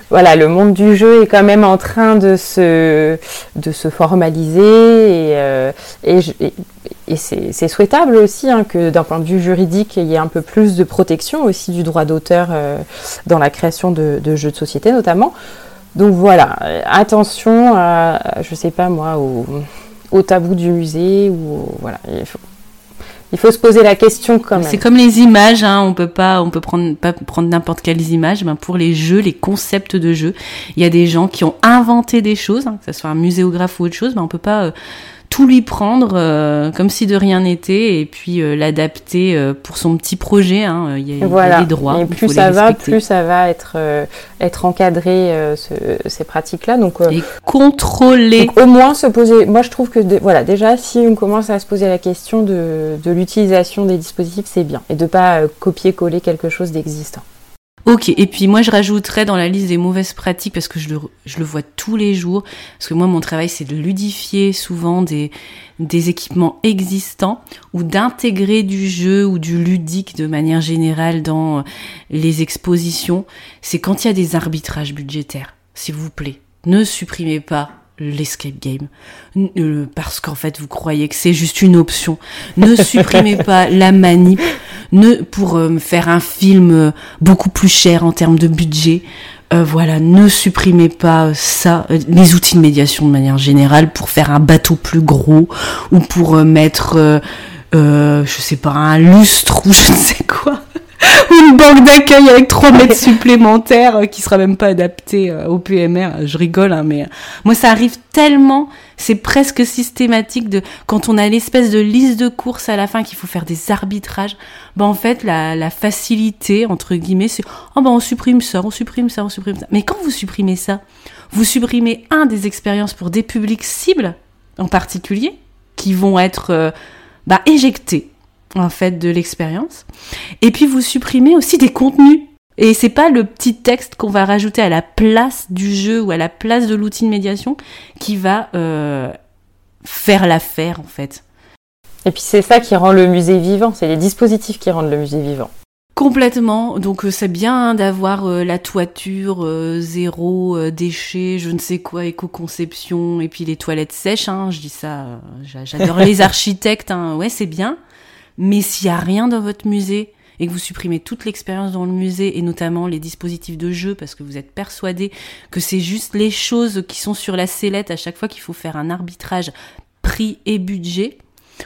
voilà, le monde du jeu est quand même en train de se, de se formaliser et, euh, et, c'est souhaitable aussi hein, que d'un point de vue juridique, il y ait un peu plus de protection aussi du droit d'auteur euh, dans la création de, jeux de société notamment. Donc voilà, attention, à, je sais pas moi, au, au tabou du musée ou voilà, il faut, il faut se poser la question quand. C'est comme les images, hein, on peut pas, on peut prendre pas prendre n'importe quelles images. Ben pour les jeux, les concepts de jeux, il y a des gens qui ont inventé des choses, hein, que ce soit un muséographe ou autre chose, ben on peut pas euh, tout lui prendre euh, comme si de rien n'était et puis euh, l'adapter euh, pour son petit projet. Hein. Il, y a, voilà. des droits. Et plus ça va, plus ça va être être encadré ce, ces pratiques-là. Donc et contrôler. au moins se poser. Moi, je trouve que voilà, déjà, si on commence à se poser la question de, de l'utilisation des dispositifs, c'est bien et de pas copier-coller quelque chose d'existant. Ok, et puis moi je rajouterais dans la liste des mauvaises pratiques, parce que je le, je le vois tous les jours, parce que moi mon travail c'est de ludifier souvent des, des équipements existants, ou d'intégrer du jeu ou du ludique de manière générale dans euh, les expositions, c'est quand il y a des arbitrages budgétaires, s'il vous plaît. Ne supprimez pas l'escape game euh, parce qu'en fait vous croyez que c'est juste une option. Ne supprimez pas la manip ne pour euh, faire un film euh, beaucoup plus cher en termes de budget. voilà, ne supprimez pas ça, les outils de médiation de manière générale pour faire un bateau plus gros ou pour mettre, je sais pas, un lustre ou je ne sais quoi une banque d'accueil avec 3 mètres supplémentaires euh, qui sera même pas adaptée euh, au PMR. Je rigole, hein, mais euh, moi ça arrive tellement, c'est presque systématique de quand on a l'espèce de liste de courses à la fin qu'il faut faire des arbitrages. Ben en fait la, la facilité entre guillemets c'est oh ben on supprime ça, on supprime ça, on supprime ça. Mais quand vous supprimez ça, vous supprimez un des expériences pour des publics cibles en particulier qui vont être bah, éjectés en fait de l'expérience. Et puis vous supprimez aussi des contenus. Et c'est pas le petit texte qu'on va rajouter à la place du jeu ou à la place de l'outil de médiation qui va euh, faire l'affaire en fait. Et puis c'est ça qui rend le musée vivant, c'est les dispositifs qui rendent le musée vivant. Complètement. Donc euh, c'est bien hein, d'avoir euh, la toiture zéro déchet, je ne sais quoi, éco-conception et puis les toilettes sèches. Hein, je dis ça, j'adore les architectes. Hein, ouais, c'est bien. Mais s'il n'y a rien dans votre musée et que vous supprimez toute l'expérience dans le musée et notamment les dispositifs de jeu parce que vous êtes persuadé que c'est juste les choses qui sont sur la sellette à chaque fois qu'il faut faire un arbitrage prix et budget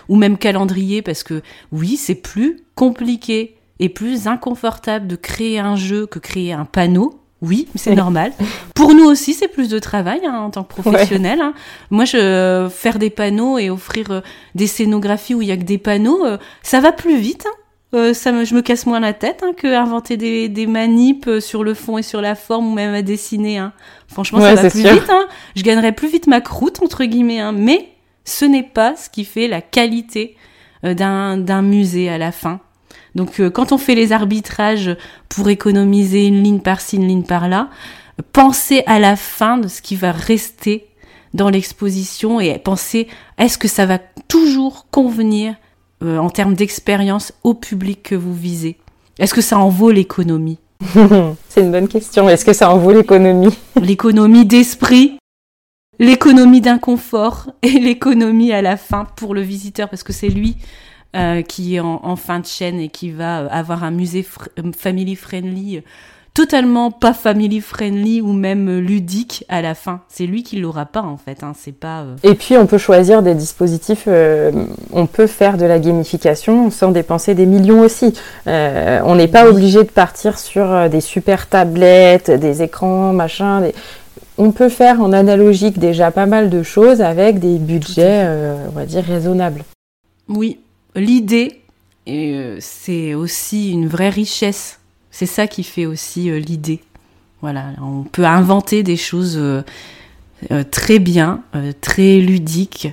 ou même calendrier parce que oui, c'est plus compliqué et plus inconfortable de créer un jeu que créer un panneau oui, c'est normal. Pour nous aussi, c'est plus de travail hein, en tant que professionnel. Hein. Moi, je faire des panneaux et offrir euh, des scénographies où il y a que des panneaux, euh, ça va plus vite. Hein. Euh, ça me, je me casse moins la tête que inventer des, des manips sur le fond et sur la forme ou même à dessiner. Franchement, ça va plus vite. Je gagnerais plus vite ma croûte entre guillemets. Mais ce n'est pas ce qui fait la qualité d'un musée à la fin. Donc euh, quand on fait les arbitrages pour économiser une ligne par-ci, une ligne par-là, pensez à la fin de ce qui va rester dans l'exposition et pensez est-ce que ça va toujours convenir euh, en termes d'expérience au public que vous visez? Est-ce que ça en vaut l'économie? C'est une bonne question. Est-ce que ça en vaut l'économie? L'économie d'esprit, l'économie d'inconfort et l'économie à la fin pour le visiteur parce que c'est lui euh, qui est en, fin de chaîne et qui va euh, avoir un musée euh, family friendly totalement pas family friendly ou même ludique à la fin. C'est lui qui l'aura pas en fait. Hein. C'est pas. Et puis on peut choisir des dispositifs. on peut faire de la gamification sans dépenser des millions aussi. on n'est pas obligé de partir sur des super tablettes, des écrans, machin. On peut faire en analogique déjà pas mal de choses avec des budgets, on va dire raisonnables. Oui, l'idée, euh, c'est aussi une vraie richesse. C'est ça qui fait aussi euh, l'idée. Voilà, on peut inventer des choses euh, très bien, très ludiques.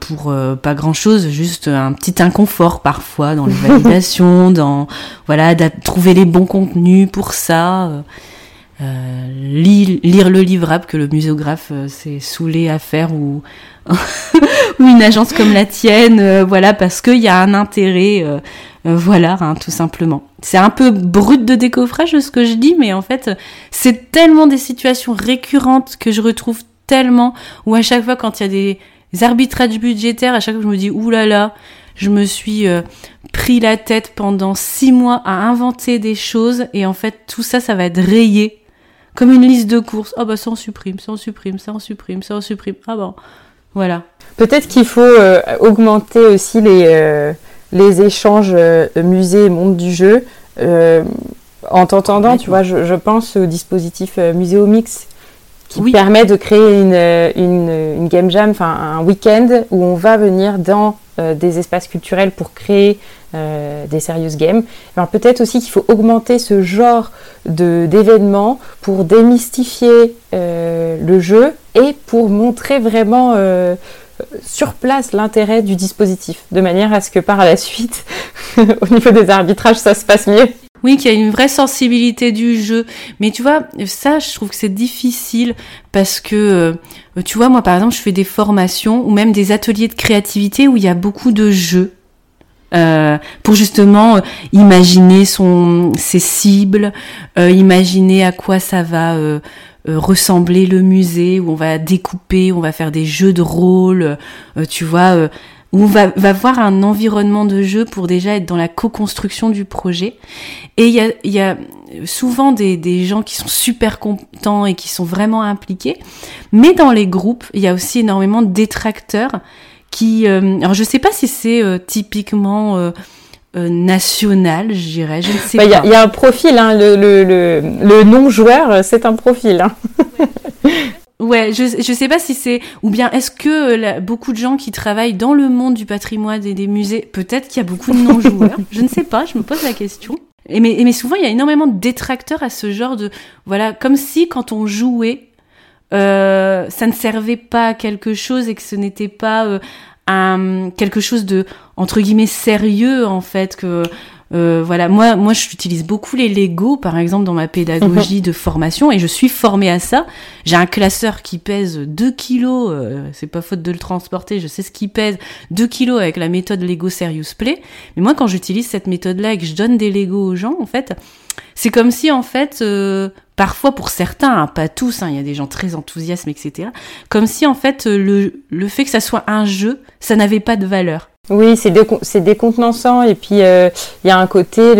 pour pas grand chose, juste un petit inconfort parfois dans les validations, dans voilà, trouver les bons contenus pour ça. Euh, lire, le livrable que le muséographe euh, s'est saoulé à faire ou, ou une agence comme la tienne, euh, voilà, parce qu'il y a un intérêt, voilà, hein, tout simplement. C'est un peu brut de décoffrage ce que je dis, mais en fait, c'est tellement des situations récurrentes que je retrouve tellement, où à chaque fois quand il y a des arbitrages budgétaires, à chaque fois je me dis, oulala, là là, je me suis pris la tête pendant six mois à inventer des choses et en fait tout ça ça va être rayé comme une liste de courses. Ah bah ça on supprime, ça on supprime, ça on supprime, ça on supprime. Ah bon, voilà. Peut-être qu'il faut euh, augmenter aussi les, euh, les échanges euh, musée monde du jeu. en t'entendant, tu vois, je, pense au dispositif Muséomix qui permet de créer une, une, une game jam, enfin un week-end où on va venir dans des espaces culturels pour créer euh, des serious games. peut-être aussi qu'il faut augmenter ce genre d'événements pour démystifier euh, le jeu et pour montrer vraiment euh, sur place l'intérêt du dispositif, de manière à ce que par la suite, au niveau des arbitrages, ça se passe mieux. Oui, qu'il y a une vraie sensibilité du jeu. Mais tu vois, ça, je trouve que c'est difficile parce que, tu vois, moi, par exemple, je fais des formations ou même des ateliers de créativité où il y a beaucoup de jeux. Euh, pour justement euh, imaginer son ses cibles, euh, imaginer à quoi ça va ressembler le musée où on va découper, on va faire des jeux de rôle, tu vois, où on va, va voir un environnement de jeu pour déjà être dans la co-construction du projet. Et il y a, y a souvent des, des gens qui sont super contents et qui sont vraiment impliqués, mais dans les groupes, il y a aussi énormément de détracteurs qui, euh, alors je sais pas si c'est euh, typiquement euh, national, je dirais, je ne sais bah, pas. Il y, a un profil, hein, le, le, le, le non-joueur, c'est un profil. Hein. Ouais, je je sais pas si c'est ou bien est-ce que beaucoup de gens qui travaillent dans le monde du patrimoine et des musées, peut-être qu'il y a beaucoup de non-joueurs. je ne sais pas, je me pose la question. Et mais, mais souvent il y a énormément de détracteurs à ce genre de voilà, comme si quand on jouait euh, ça ne servait pas à quelque chose et que ce n'était pas euh, un, quelque chose de entre guillemets sérieux en fait que euh, voilà, moi, moi, j'utilise beaucoup les Lego, par exemple, dans ma pédagogie de formation, et je suis formée à ça. J'ai un classeur qui pèse 2 kilos, euh, c'est pas faute de le transporter, je sais ce qui pèse, 2 kilos avec la méthode Lego Serious Play. Mais moi, quand j'utilise cette méthode-là et que je donne des Lego aux gens, en fait, c'est comme si, en fait, euh, parfois pour certains, hein, pas tous, hein, il y a des gens très enthousiastes, etc. Comme si, en fait, le, le fait que ça soit un jeu, ça n'avait pas de valeur. Oui, c'est décontenançant et puis euh, il y a un côté,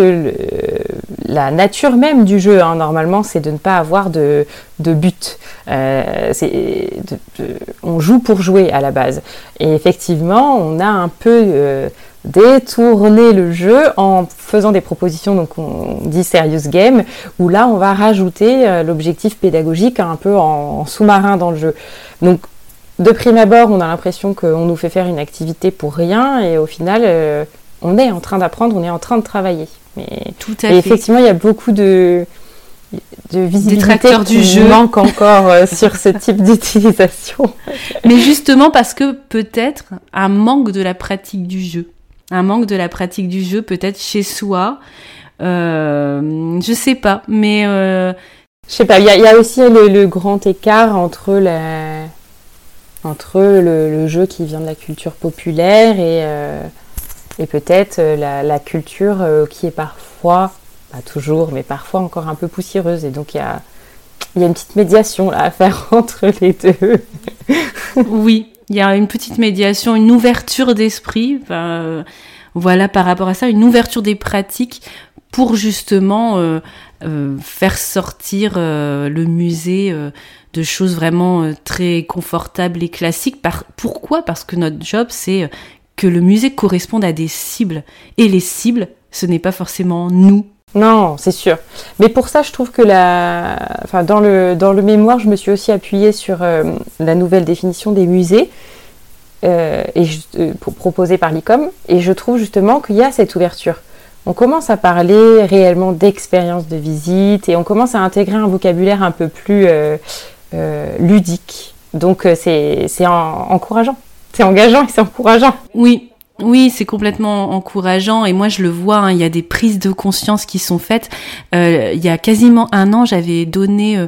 la nature même du jeu, hein, normalement, c'est de ne pas avoir de, de but. Euh, on joue pour jouer à la base. Et effectivement, on a un peu euh, détourné le jeu en faisant des propositions, donc on dit serious game, où là, on va rajouter l'objectif pédagogique un peu en, en sous-marin dans le jeu. Donc de prime abord, on a l'impression qu'on nous fait faire une activité pour rien et au final, euh, on est en train d'apprendre, on est en train de travailler. Mais Tout à et effectivement, il y a beaucoup de, de visibilité qui du jeu. manque encore euh, sur ce type d'utilisation. Mais justement parce que peut-être un manque de la pratique du jeu. Un manque de la pratique du jeu peut-être chez soi. Euh, je sais pas, mais... Euh... Je sais pas, il y, y, a aussi le, le grand écart entre la entre le, jeu qui vient de la culture populaire et, euh, et peut-être euh, la, culture euh, qui est parfois, pas toujours, mais parfois encore un peu poussiéreuse. Et donc il y a, y a une petite médiation à faire entre les deux. oui, il y a une petite médiation, une ouverture d'esprit. voilà, par rapport à ça, une ouverture des pratiques pour justement faire sortir le musée de choses vraiment euh, très confortables et classiques. Par... Pourquoi? Parce que notre job, c'est euh, que le musée corresponde à des cibles. Et les cibles, ce n'est pas forcément nous. Non, c'est sûr. Mais pour ça, je trouve que la... enfin, dans, le, dans le mémoire, je me suis aussi appuyée sur euh, la nouvelle définition des musées. proposée par l'ICOM, et je trouve justement qu'il y a cette ouverture. On commence à parler réellement d'expérience de visite et on commence à intégrer un vocabulaire un peu plus euh, ludique. Donc euh, c'est encourageant, c'est engageant et c'est encourageant. Oui, oui, c'est complètement encourageant et moi je le vois, hein, il y a des prises de conscience qui sont faites. Euh, il y a quasiment un an, j'avais donné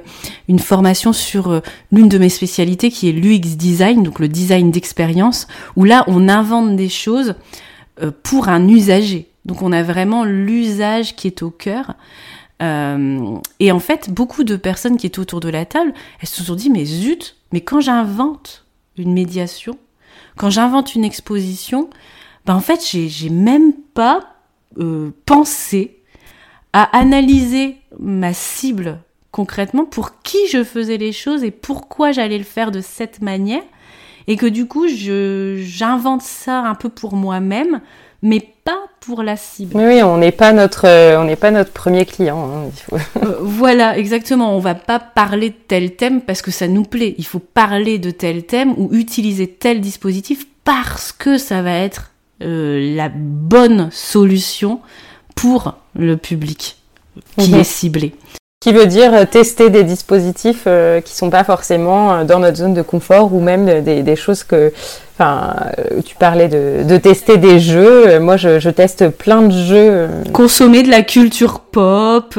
une formation sur l'une de mes spécialités qui est l'UX design, donc le design d'expérience, où là on invente des choses pour un usager. Donc on a vraiment l'usage qui est au cœur. Euh, et en fait, beaucoup de personnes qui étaient autour de la table, elles se sont dit, mais zut, mais quand j'invente une médiation, quand j'invente une exposition, ben en fait, j'ai même pas euh, pensé à analyser ma cible concrètement pour qui je faisais les choses et pourquoi j'allais le faire de cette manière. Et que du coup, j'invente ça un peu pour moi-même, mais pas pour la cible. Oui, on n'est pas notre, euh, on n'est pas notre premier client. Hein, euh, voilà, exactement. On va pas parler de tel thème parce que ça nous plaît. Il faut parler de tel thème ou utiliser tel dispositif parce que ça va être euh, la bonne solution pour le public qui mhm. est ciblé. Qui veut dire euh, tester des dispositifs euh, qui sont pas forcément euh, dans notre zone de confort ou même des, choses que, enfin, tu parlais de, tester des jeux. Moi, je, teste plein de jeux. Consommer de la culture pop,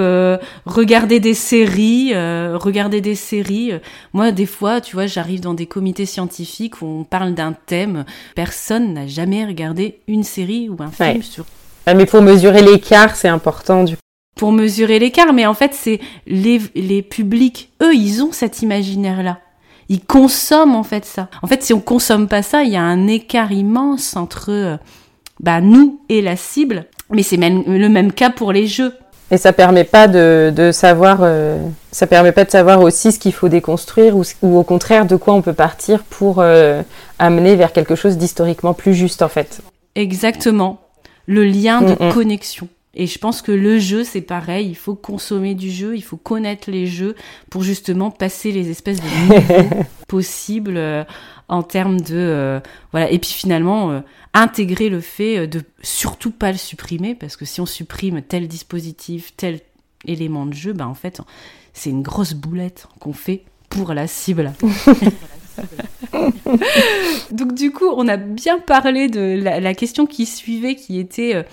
regarder des séries, regarder des séries. Moi, des fois, tu vois, j'arrive dans des comités scientifiques où on parle d'un thème. Personne n'a jamais regardé une série ou un film sur ah, mais pour mesurer l'écart, c'est important du pour mesurer l'écart, mais en fait, c'est les, les publics, eux, ils ont cet imaginaire-là. Ils consomment en fait ça. En fait, si on consomme pas ça, il y a un écart immense entre euh, bah, nous et la cible. Mais c'est même le même cas pour les jeux. Et ça permet pas de, de savoir, euh, ça permet pas de savoir aussi ce qu'il faut déconstruire ou, ou, au contraire de quoi on peut partir pour euh, amener vers quelque chose d'historiquement plus juste en fait. Exactement. Le lien de mm, mm. connexion. Et je pense que le jeu, c'est pareil, il faut consommer du jeu, il faut connaître les jeux pour justement passer les espèces de niveaux possibles euh, en termes de... Euh, voilà, et puis finalement, euh, intégrer le fait de surtout pas le supprimer, parce que si on supprime tel dispositif, tel élément de jeu, ben en fait, c'est une grosse boulette qu'on fait pour la cible. Donc du coup, on a bien parlé de la, question qui suivait, qui était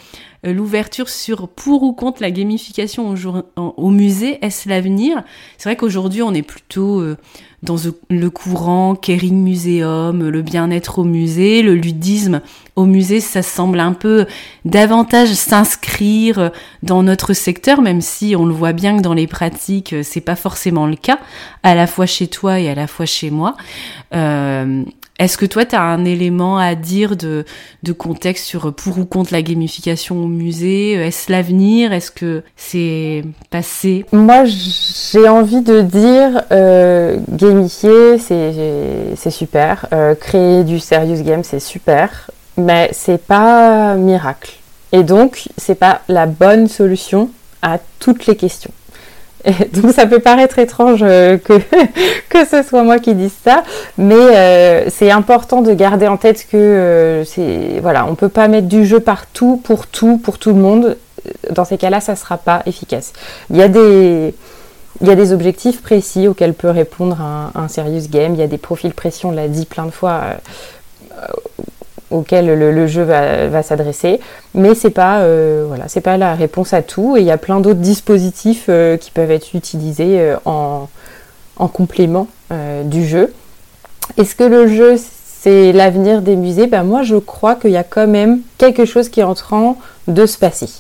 l'ouverture sur pour ou contre la gamification au, musée, est-ce l'avenir? C'est vrai qu'aujourd'hui, on est plutôt euh, dans le courant caring muséum, le bien-être au musée, le ludisme au musée, ça semble un peu davantage s'inscrire dans notre secteur, même si on le voit bien que dans les pratiques, c'est pas forcément le cas, à la fois chez toi et à la fois chez moi. Euh, est-ce que toi, tu as un élément à dire de, contexte sur pour ou contre la gamification au musée? Est-ce l'avenir? Est-ce que c'est passé? Moi, j'ai envie de dire euh, gamifier, c'est super. Euh, créer du serious game, c'est super. Mais c'est pas miracle. Et donc, c'est pas la bonne solution à toutes les questions. Donc ça peut paraître étrange euh, que, que ce soit moi qui dise ça, mais euh, c'est important de garder en tête que euh, c'est voilà, on peut pas mettre du jeu partout pour tout pour tout le monde. Dans ces cas-là, ça sera pas efficace. Il y a des il y a des objectifs précis auxquels peut répondre un, un serious game. Il y a des profils précis, on l'a dit plein de fois, auquel le, jeu va, s'adresser, mais c'est pas euh, voilà, pas la réponse à tout et il y a plein d'autres dispositifs euh, qui peuvent être utilisés euh, en, complément du jeu. Est-ce que le jeu c'est l'avenir des musées? Ben moi je crois qu'il y a quand même quelque chose qui est en train de se passer.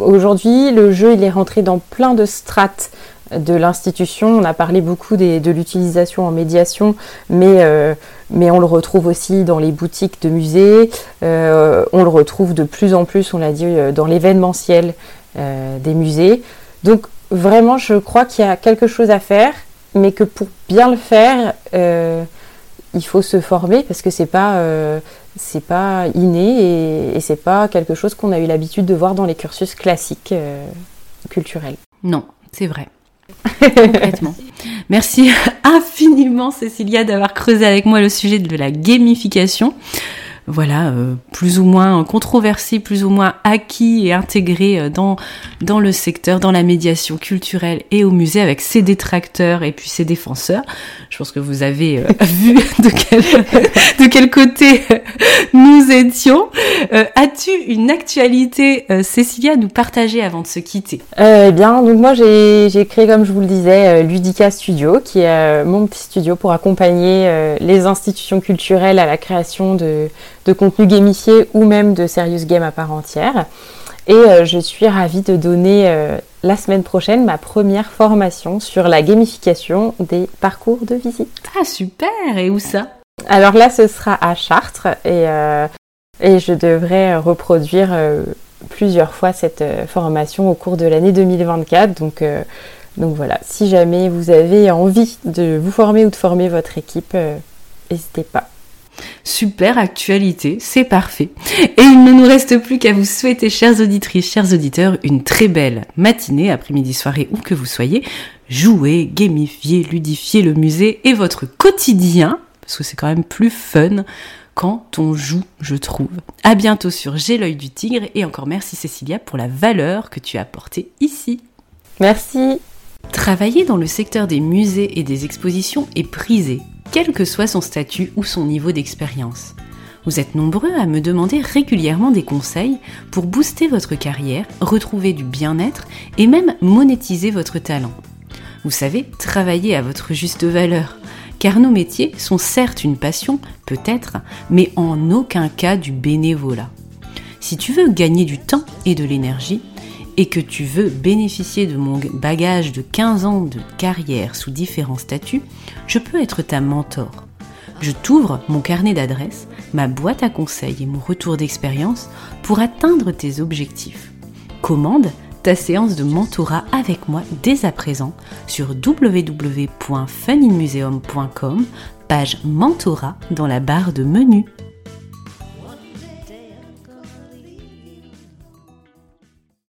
Aujourd'hui le jeu il est rentré dans plein de strates de l'institution. On a parlé beaucoup de l'utilisation en médiation, mais, euh, mais on le retrouve aussi dans les boutiques de musées. Euh, on le retrouve de plus en plus, on l'a dit, euh, dans l'événementiel des musées. Donc vraiment, je crois qu'il y a quelque chose à faire, mais que pour bien le faire, il faut se former parce que c'est pas c'est pas inné et, et c'est pas quelque chose qu'on a eu l'habitude de voir dans les cursus classiques culturels. Non, c'est vrai. Merci infiniment Cécilia d'avoir creusé avec moi le sujet de la gamification voilà, euh, plus ou moins controversé, plus ou moins acquis et intégré euh, dans, dans le secteur, dans la médiation culturelle et au musée avec ses détracteurs et puis ses défenseurs. Je pense que vous avez euh, vu de quel, de quel côté nous étions. As-tu une actualité, Cécilia, à nous partager avant de se quitter? Eh bien, donc moi j'ai créé, comme je vous le disais, Ludica Studio, qui est mon petit studio pour accompagner les institutions culturelles à la création de de contenu gamifié ou même de serious game à part entière. Et euh, je suis ravie de donner euh, la semaine prochaine ma première formation sur la gamification des parcours de visite. Ah super Et où ça? Alors là, ce sera à Chartres et, euh, et je devrais reproduire plusieurs fois cette formation au cours de l'année 2024. Donc Donc voilà, si jamais vous avez envie de vous former ou de former votre équipe, n'hésitez pas. Super actualité, c'est parfait. Et il ne nous reste plus qu'à vous souhaiter, chères auditrices, chers auditeurs, une très belle matinée, après-midi, soirée, où que vous soyez. Jouez, gamifiez, ludifiez le musée et votre quotidien, parce que c'est quand même plus fun quand on joue, je trouve. À bientôt sur J'ai l'œil du tigre et encore merci Cécilia pour la valeur que tu as apportée ici. Merci. Travailler dans le secteur des musées et des expositions est prisé quel que soit son statut ou son niveau d'expérience. Vous êtes nombreux à me demander régulièrement des conseils pour booster votre carrière, retrouver du bien-être et même monétiser votre talent. Vous savez, travailler à votre juste valeur, car nos métiers sont certes une passion, peut-être, mais en aucun cas du bénévolat. Si tu veux gagner du temps et de l'énergie, et que tu veux bénéficier de mon bagage de 15 ans de carrière sous différents statuts, je peux être ta mentor. Je t'ouvre mon carnet d'adresses, ma boîte à conseils et mon retour d'expérience pour atteindre tes objectifs. Commande ta séance de mentorat avec moi dès à présent sur www.funinmuseum.com, page mentorat dans la barre de menu.